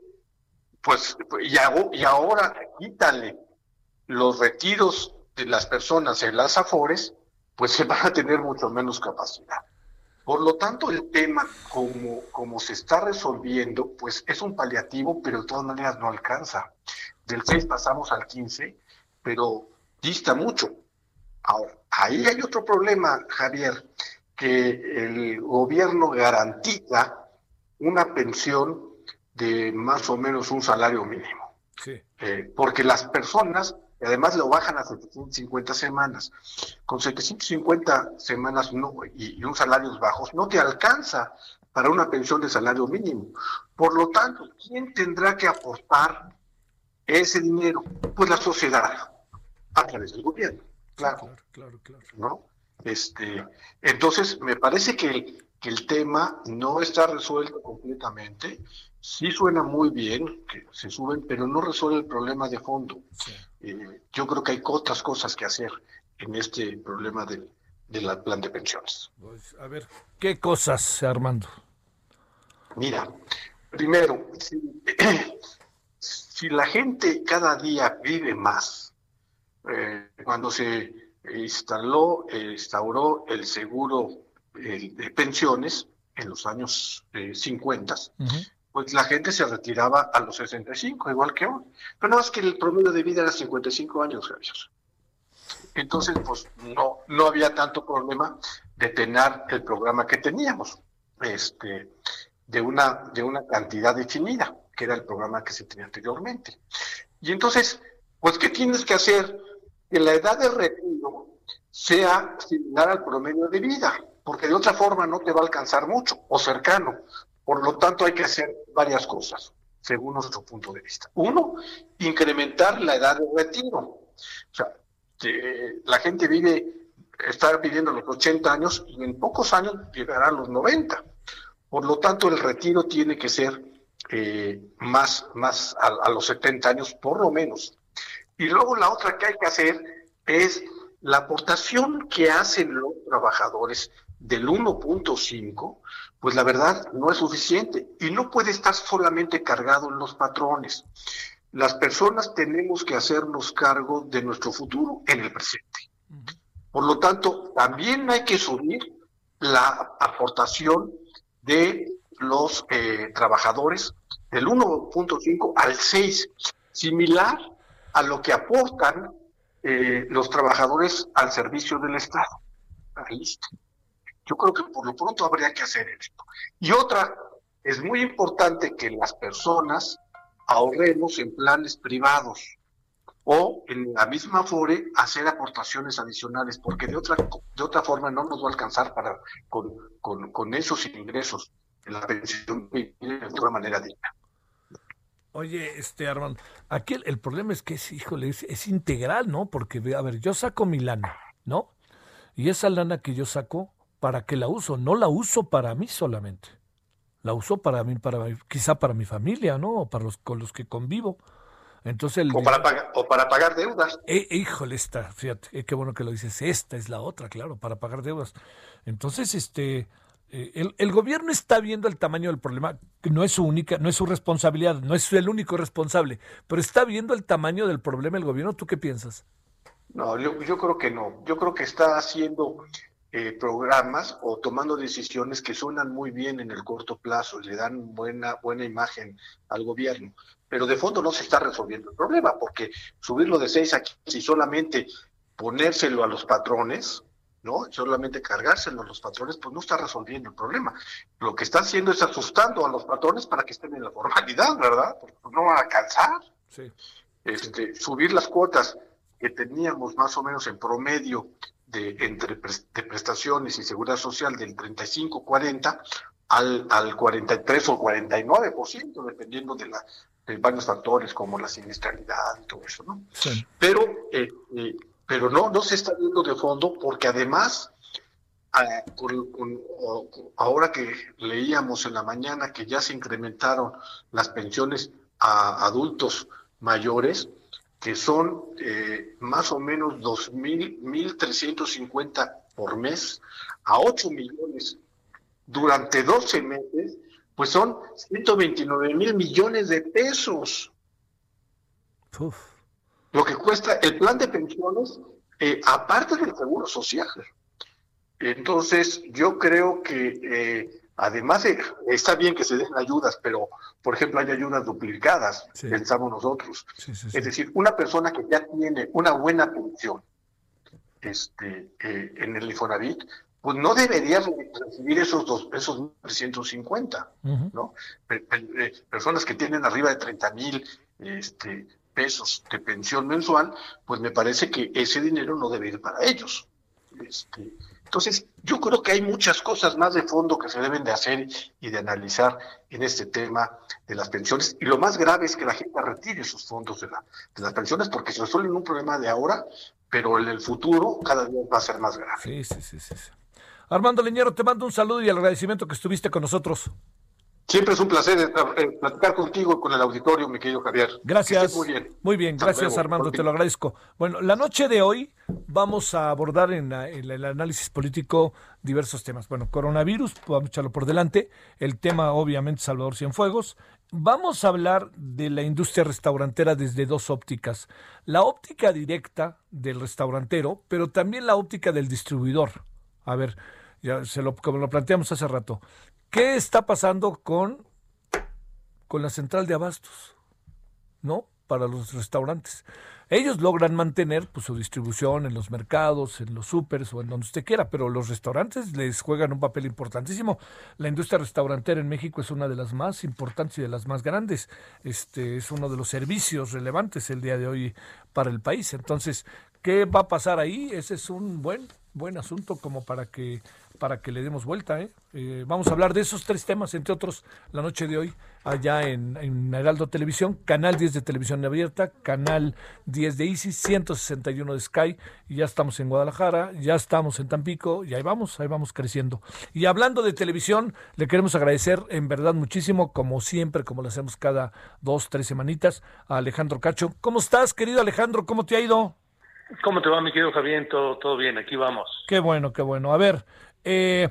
pues, y ahora quítale los retiros de las personas en las afores, pues se van a tener mucho menos capacidad. Por lo tanto, el tema, como, como se está resolviendo, pues es un paliativo, pero de todas maneras no alcanza. Del 6 pasamos al 15, pero dista mucho. Ahora, ahí hay otro problema, Javier, que el gobierno garantiza una pensión de más o menos un salario mínimo. Sí. Eh, porque las personas, además lo bajan a 750 semanas, con 750 semanas no, y, y un salarios bajos, no te alcanza para una pensión de salario mínimo. Por lo tanto, ¿quién tendrá que aportar ese dinero? Pues la sociedad, a través del gobierno, claro. Claro, claro. ¿no? Este, entonces, me parece que el tema no está resuelto completamente. Sí suena muy bien que se suben, pero no resuelve el problema de fondo. Eh, yo creo que hay otras cosas que hacer en este problema del, del plan de pensiones. Pues, a ver, ¿qué cosas, Armando? Mira, primero, si, si la gente cada día vive más, eh, cuando se instaló, eh, instauró el seguro eh, de pensiones en los años eh, 50, pues la gente se retiraba a los 65, igual que hoy. Pero nada más que el promedio de vida era 55 años, Javier. Entonces, pues no, no había tanto problema de tener el programa que teníamos, este, de una, de una cantidad definida, que era el programa que se tenía anteriormente. Y entonces, pues, ¿qué tienes que hacer? Que la edad de retiro sea similar al promedio de vida, porque de otra forma no te va a alcanzar mucho o cercano. Por lo tanto, hay que hacer varias cosas, según nuestro punto de vista. Uno, incrementar la edad de retiro. O sea, la gente vive, está viviendo los 80 años y en pocos años llegará a los 90. Por lo tanto, el retiro tiene que ser eh, más, más a, a los 70 años, por lo menos. Y luego la otra que hay que hacer es la aportación que hacen los trabajadores del 1.5, pues la verdad no es suficiente y no puede estar solamente cargado en los patrones. Las personas tenemos que hacernos cargo de nuestro futuro en el presente. Por lo tanto, también hay que subir la aportación de los eh, trabajadores del 1.5 al 6, similar a lo que aportan eh, los trabajadores al servicio del Estado. Ahí está. Yo creo que por lo pronto habría que hacer esto. Y otra, es muy importante que las personas ahorremos en planes privados o en la misma FORE hacer aportaciones adicionales, porque de otra, de otra forma no nos va a alcanzar para con, con, con esos ingresos en la pensión de otra manera digna. Oye, este Armando, aquí el, problema es que es, híjole, es, es integral, ¿no? Porque, a ver, yo saco mi lana, ¿no? Y esa lana que yo saco, ¿para qué la uso? No la uso para mí solamente. La uso para mí, para quizá para mi familia, ¿no? O para los con los que convivo. Entonces el, O para, pagar, o para pagar deudas. Eh, híjole, esta, fíjate, eh, qué bueno que lo dices. Esta es la otra, claro, para pagar deudas. Entonces, este, eh, el, el gobierno está viendo el tamaño del problema, no es su única, no es su responsabilidad, no es el único responsable, pero está viendo el tamaño del problema el gobierno. ¿Tú qué piensas? No, yo, yo creo que no. Yo creo que está haciendo eh, programas o tomando decisiones que suenan muy bien en el corto plazo y le dan buena, buena imagen al gobierno. Pero de fondo no se está resolviendo el problema, porque subirlo de 6 a 15 y solamente ponérselo a los patrones, ¿no? Solamente cargárselo a los patrones, pues no está resolviendo el problema. Lo que está haciendo es asustando a los patrones para que estén en la formalidad, ¿verdad? Porque no van a alcanzar. Sí. Este, subir las cuotas que teníamos más o menos en promedio de entre de prestaciones y seguridad social del 35-40 al, al 43 o 49%, dependiendo de, la, de varios factores como la siniestralidad y todo eso, ¿no? Sí. Pero, eh, eh, pero no, no se está viendo de fondo porque además, ah, con- ahora que leíamos en la mañana que ya se incrementaron las pensiones a adultos mayores, que son eh, más o menos 2.000, 1.350 por mes, a 8 millones durante 12 meses, pues son 129 mil millones de pesos. Uf. Lo que cuesta el plan de pensiones, eh, aparte del seguro social. Entonces, yo creo que eh, además de, está bien que se den ayudas, pero, por ejemplo, hay ayudas duplicadas, Sí. pensamos nosotros. Sí, sí, sí. Es decir, una persona que ya tiene una buena pensión este, eh, en el Infonavit, pues no deberían recibir esos dos, esos 350, ¿no? Pe- pe- eh, Personas que tienen arriba de 30 mil este, pesos de pensión mensual, pues me parece que ese dinero no debe ir para ellos. Este, entonces, yo creo que hay muchas cosas más de fondo que se deben de hacer y de analizar en este tema de las pensiones. Y lo más grave es que la gente retire sus fondos de, la, de las pensiones porque se resuelven un problema de ahora, pero en el futuro cada día va a ser más grave. Sí, sí, sí. sí. Armando Leñero, te mando un saludo y el agradecimiento que estuviste con nosotros. Siempre es un placer eh, platicar contigo y con el auditorio, mi querido Javier. Gracias. Muy bien. Muy bien, gracias. Armando, te lo agradezco. Bueno, la noche de hoy vamos a abordar en, la- en el análisis político diversos temas. Bueno, coronavirus, vamos a echarlo por delante. El tema, obviamente, Salvador Cienfuegos. Vamos a hablar de la industria restaurantera desde dos ópticas. La óptica directa del restaurantero, pero también la óptica del distribuidor. A ver, ya se lo, como lo planteamos hace rato. ¿Qué está pasando con, con la central de abastos? ¿no? Para los restaurantes. Ellos logran mantener pues, su distribución en los mercados, en los supers o en donde usted quiera, pero los restaurantes les juegan un papel importantísimo. La industria restaurantera en México es una de las más importantes y de las más grandes. Este es uno de los servicios relevantes el día de hoy para el país. Entonces, ¿qué va a pasar ahí? Ese es un buen buen asunto como para que para que le demos vuelta. ¿eh? Eh, vamos a hablar de esos tres temas, entre otros, la noche de hoy, allá en, en Heraldo Televisión, Canal 10 de Televisión Abierta, Canal 10 de Isis, 161 de Sky, y ya estamos en Guadalajara, ya estamos en Tampico, y ahí vamos, ahí vamos creciendo. Y hablando de televisión, le queremos agradecer en verdad muchísimo, como siempre, como lo hacemos cada dos, tres semanitas, a Alejandro Cacho. ¿Cómo estás, querido Alejandro? ¿Cómo te ha ido? ¿Cómo te va, mi querido Javier? Todo, todo bien, aquí vamos. Qué bueno, qué bueno. A ver, eh,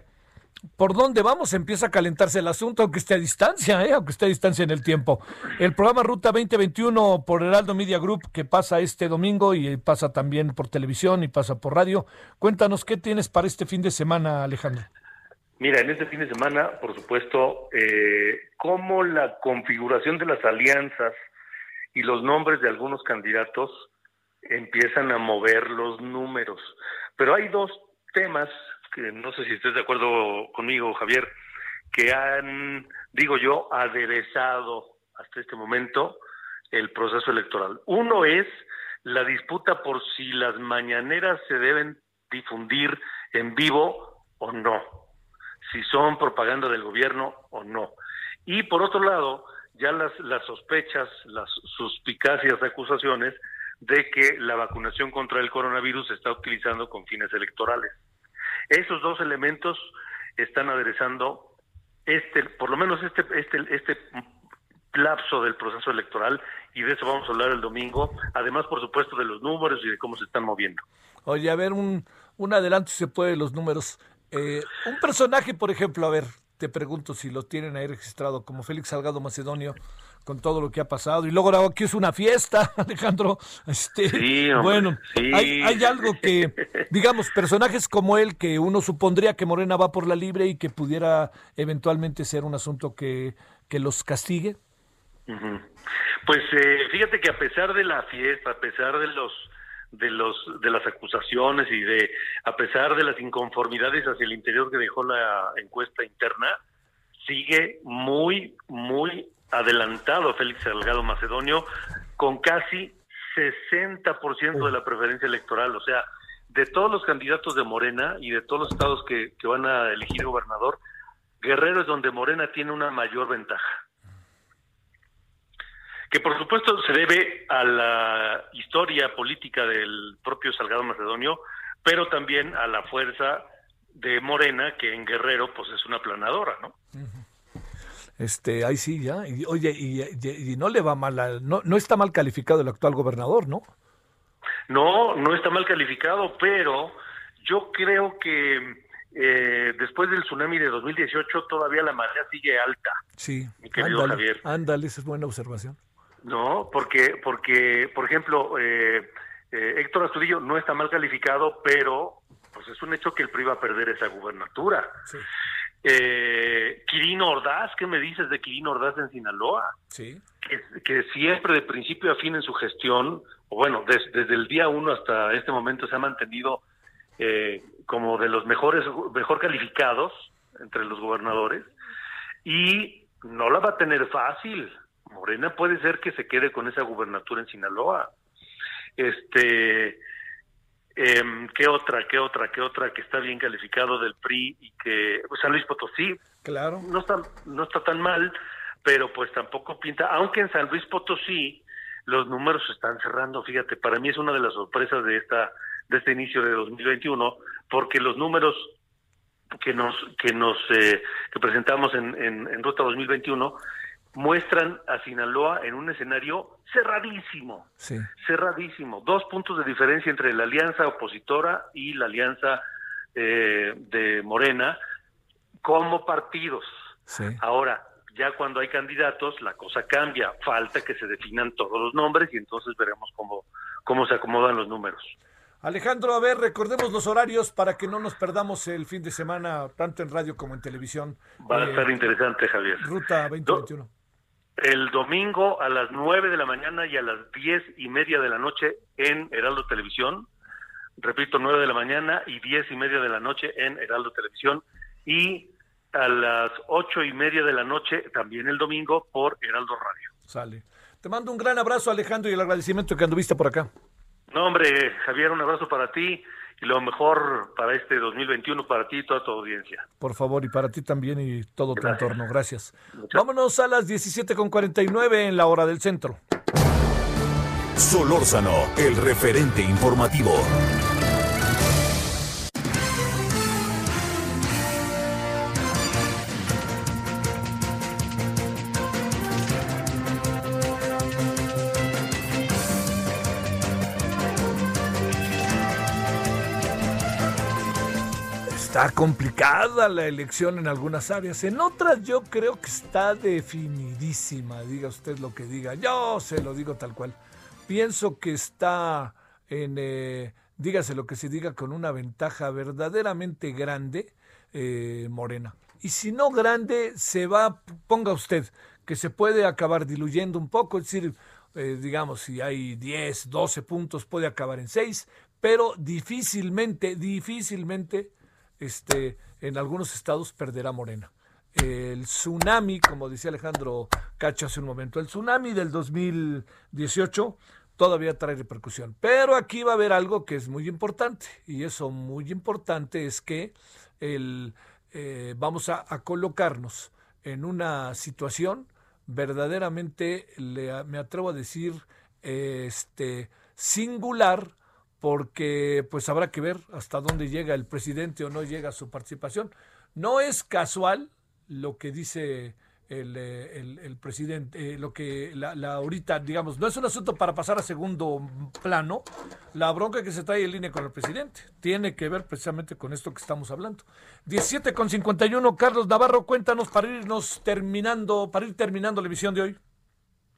¿por dónde vamos? Empieza a calentarse el asunto, aunque esté a distancia, ¿eh? aunque esté a distancia en el tiempo. El programa Ruta 2021 por Heraldo Media Group, que pasa este domingo y pasa también por televisión y pasa por radio. Cuéntanos, ¿qué tienes para este fin de semana, Alejandro? Mira, en este fin de semana, por supuesto, eh, cómo la configuración de las alianzas y los nombres de algunos candidatos empiezan a mover los números. Pero hay dos temas que no sé si estés de acuerdo conmigo, Javier, que han, digo yo, aderezado hasta este momento el proceso electoral. Uno es la disputa por si las mañaneras se deben difundir en vivo o no, si son propaganda del gobierno o no. Y por otro lado, ya las, las sospechas, las suspicacias acusaciones de que la vacunación contra el coronavirus se está utilizando con fines electorales. Esos dos elementos están aderezando este, por lo menos este, este, este lapso del proceso electoral y de eso vamos a hablar el domingo, además por supuesto de los números y de cómo se están moviendo. Oye, a ver, un, un adelanto si se puede de los números. Eh, un personaje, por ejemplo, a ver, te pregunto si lo tienen ahí registrado, como Félix Salgado Macedonio, con todo lo que ha pasado. Y luego aquí es una fiesta, Alejandro. Este, Sí, hombre, bueno, sí. hay, hay algo que, digamos, personajes como él, que uno supondría que Morena va por la libre y que pudiera eventualmente ser un asunto que, que los castigue. Pues eh, fíjate que a pesar de la fiesta, a pesar de los de los de las acusaciones y de a pesar de las inconformidades hacia el interior que dejó la encuesta interna, sigue muy muy adelantado Félix Salgado Macedonio con casi 60% de la preferencia electoral, o sea, de todos los candidatos de Morena y de todos los estados que, que van a elegir gobernador, Guerrero es donde Morena tiene una mayor ventaja. Que por supuesto se debe a la historia política del propio Salgado Macedonio, pero también a la fuerza de Morena, que en Guerrero pues es una planadora, ¿no? Este, ahí sí, ya. Y, oye, y, y- y no le va mal, al- no, no está mal calificado el actual gobernador, ¿no? No, no está mal calificado, pero yo creo que eh, después del tsunami de 2018 todavía la marea sigue alta, Sí. mi querido ándale, Javier. ándale, esa es buena observación. No, porque, porque por ejemplo, eh, eh, Héctor Astudillo no está mal calificado, pero pues es un hecho que el PRI va a perder esa gubernatura. Eh, Quirino Ordaz, ¿qué me dices de Quirino Ordaz en Sinaloa? Sí. Que, que siempre de principio a fin en su gestión, o bueno, des- desde el día uno hasta este momento se ha mantenido eh, como de los mejores, mejor calificados entre los gobernadores y no la va a tener fácil. Morena puede ser que se quede con esa gubernatura en Sinaloa. Este, em, ¿qué otra, qué otra, qué otra que está bien calificado del PRI y que San Luis Potosí? Claro. No está, no está tan mal, pero pues tampoco pinta, aunque en San Luis Potosí los números se están cerrando. Fíjate, para mí es una de las sorpresas de esta de este inicio de 2021, porque los números que nos que nos eh, que presentamos en, en, en Ruta 2021 muestran a Sinaloa en un escenario cerradísimo, Sí. cerradísimo. Dos puntos de diferencia entre la alianza opositora y la alianza eh, de Morena como partidos. Sí. Ahora, ya cuando hay candidatos, la cosa cambia. Falta que se definan todos los nombres y entonces veremos cómo, cómo se acomodan los números. Alejandro, a ver, recordemos los horarios para que no nos perdamos el fin de semana, tanto en radio como en televisión. Va a Eh, estar interesante, Javier. Ruta 2021. El domingo a las 9 de la mañana y a las diez y media de la noche en Heraldo Televisión. Repito, 9 de la mañana y diez y media de la noche en Heraldo Televisión. Y a las ocho y media de la noche también el domingo por Heraldo Radio. Sale. Te mando un gran abrazo, Alejandro, y el agradecimiento que anduviste por acá. No, hombre, Javier, un abrazo para ti y lo mejor para este 2021 para ti y toda tu audiencia. Por favor, y para ti también y todo tu entorno. Gracias. Vámonos a las 17.49 en la hora del centro. Solórzano, el referente informativo. Está complicada la elección en algunas áreas. En otras yo creo que está definidísima. Diga usted lo que diga. Yo se lo digo tal cual. Pienso que está en, eh, dígase lo que se diga, con una ventaja verdaderamente grande, eh, Morena. Y si no grande, se va, ponga usted, que se puede acabar diluyendo un poco, es decir, eh, digamos, si hay 10, 12 puntos, puede acabar en 6, pero difícilmente, difícilmente, este, en algunos estados perderá Morena. El tsunami, como decía Alejandro Cacho hace un momento, el tsunami del 2018 todavía trae repercusión. Pero aquí va a haber algo que es muy importante, y eso muy importante es que el, eh, vamos a, a colocarnos en una situación verdaderamente, le- me atrevo a decir, este, singular, porque pues habrá que ver hasta dónde llega el presidente o no llega su participación. No es casual lo que dice el, eh, el- presidente, eh, lo que la, la ahorita, digamos, no es un asunto para pasar a segundo plano, la bronca que se trae en línea con el presidente. Tiene que ver precisamente con esto que estamos hablando. 17 con 51, Carlos Navarro, cuéntanos para irnos terminando, para ir terminando la emisión de hoy.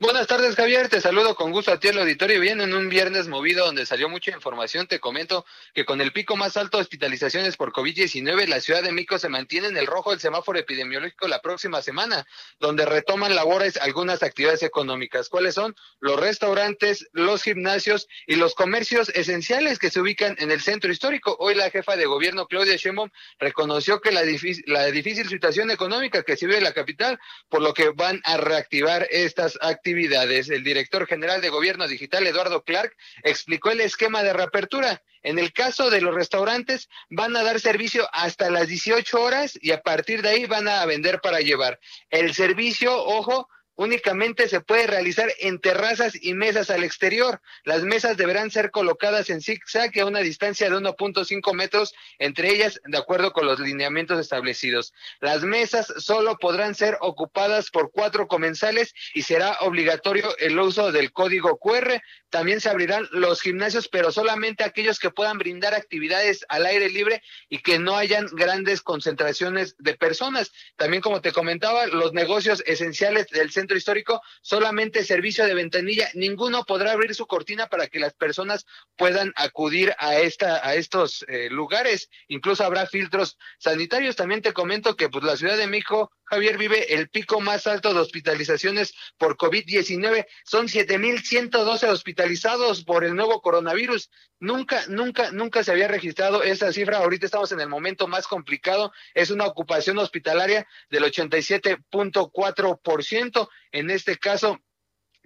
Buenas tardes, Javier. Te saludo con gusto a ti el auditorio. Bien, en un viernes movido donde salió mucha información, te comento que con el pico más alto de hospitalizaciones por COVID-19, la Ciudad de México se mantiene en el rojo del semáforo epidemiológico la próxima semana, donde retoman labores algunas actividades económicas. ¿Cuáles son? Los restaurantes, los gimnasios y los comercios esenciales que se ubican en el centro histórico. Hoy la jefa de gobierno, Claudia Sheinbaum, reconoció que la, difícil, la difícil situación económica que se vive la capital, por lo que van a reactivar estas actividades. El director general de Gobierno Digital, Eduardo Clark, explicó el esquema de reapertura. En el caso de los restaurantes, van a dar servicio hasta las 18 horas y a partir de ahí van a vender para llevar. El servicio, ojo, únicamente se puede realizar en terrazas y mesas al exterior. Las mesas deberán ser colocadas en zigzag a una distancia de 1.5 metros entre ellas, de acuerdo con los lineamientos establecidos. Las mesas solo podrán ser ocupadas por cuatro comensales y será obligatorio el uso del código QR. También se abrirán los gimnasios, pero solamente aquellos que puedan brindar actividades al aire libre y que no hayan grandes concentraciones de personas. También, como te comentaba, los negocios esenciales del centro histórico, solamente servicio de ventanilla, ninguno podrá abrir su cortina para que las personas puedan acudir a esta a estos eh, lugares. Incluso habrá filtros sanitarios. También te comento que pues la Ciudad de México Javier vive el pico más alto de hospitalizaciones por COVID-19. Son 7.112 hospitalizados por el nuevo coronavirus. Nunca, nunca, nunca se había registrado esa cifra. Ahorita estamos en el momento más complicado. Es una ocupación hospitalaria del 87.4%. En este caso,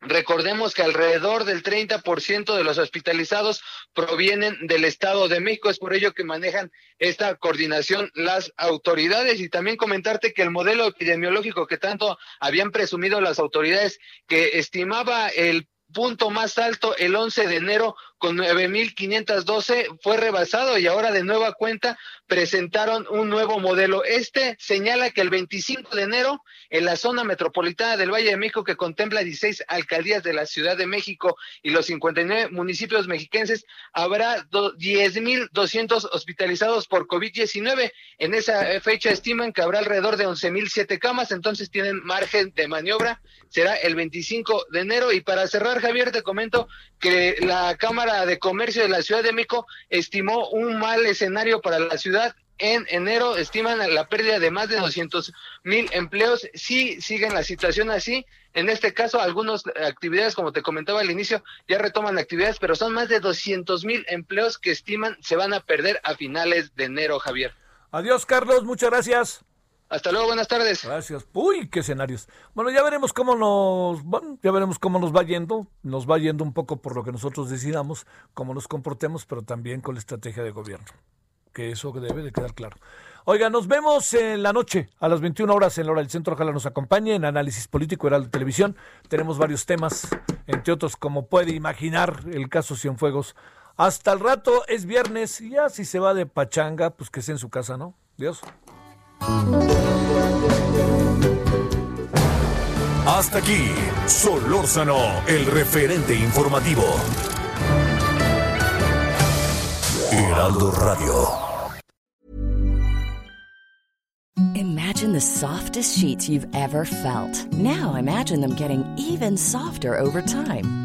Recordemos que alrededor del 30% de los hospitalizados provienen del Estado de México, es por ello que manejan esta coordinación las autoridades. Y también comentarte que el modelo epidemiológico que tanto habían presumido las autoridades que estimaba el punto más alto el 11 de enero con 9.512 fue rebasado y ahora de nueva cuenta presentaron un nuevo modelo. Este señala que el 25 de enero en la zona metropolitana del Valle de México que contempla 16 alcaldías de la Ciudad de México y los 59 municipios mexiquenses habrá 10.200 hospitalizados por COVID-19. En esa fecha estiman que habrá alrededor de 11.007 camas, entonces tienen margen de maniobra. Será el 25 de enero y para cerrar Javier te comento que la Cámara de Comercio de la Ciudad de México estimó un mal escenario para la ciudad. En enero estiman la pérdida de más de 200 mil empleos. Si siguen la situación así, en este caso, algunas actividades, como te comentaba al inicio, ya retoman actividades, pero son más de 200 mil empleos que estiman se van a perder a finales de enero, Javier. Adiós, Carlos, muchas gracias. Hasta luego, buenas tardes. Gracias. Uy, qué escenarios. Bueno, ya veremos cómo nos, bueno, ya veremos cómo nos va yendo. Nos va yendo un poco por lo que nosotros decidamos, cómo nos comportemos, pero también con la estrategia de gobierno. Que eso debe de quedar claro. Oiga, nos vemos en la noche, a las 21 horas en la hora del centro. Ojalá nos acompañe en Análisis Político Heraldo Televisión. Tenemos varios temas, entre otros, como puede imaginar, el caso Cienfuegos. Hasta el rato, es viernes, y ya si se va de pachanga, pues que sea en su casa, ¿no? Dios. Hasta aquí, Solórzano, el referente informativo. Heraldo Radio. Imagine the softest sheets you've ever felt. Now imagine them getting even softer over time.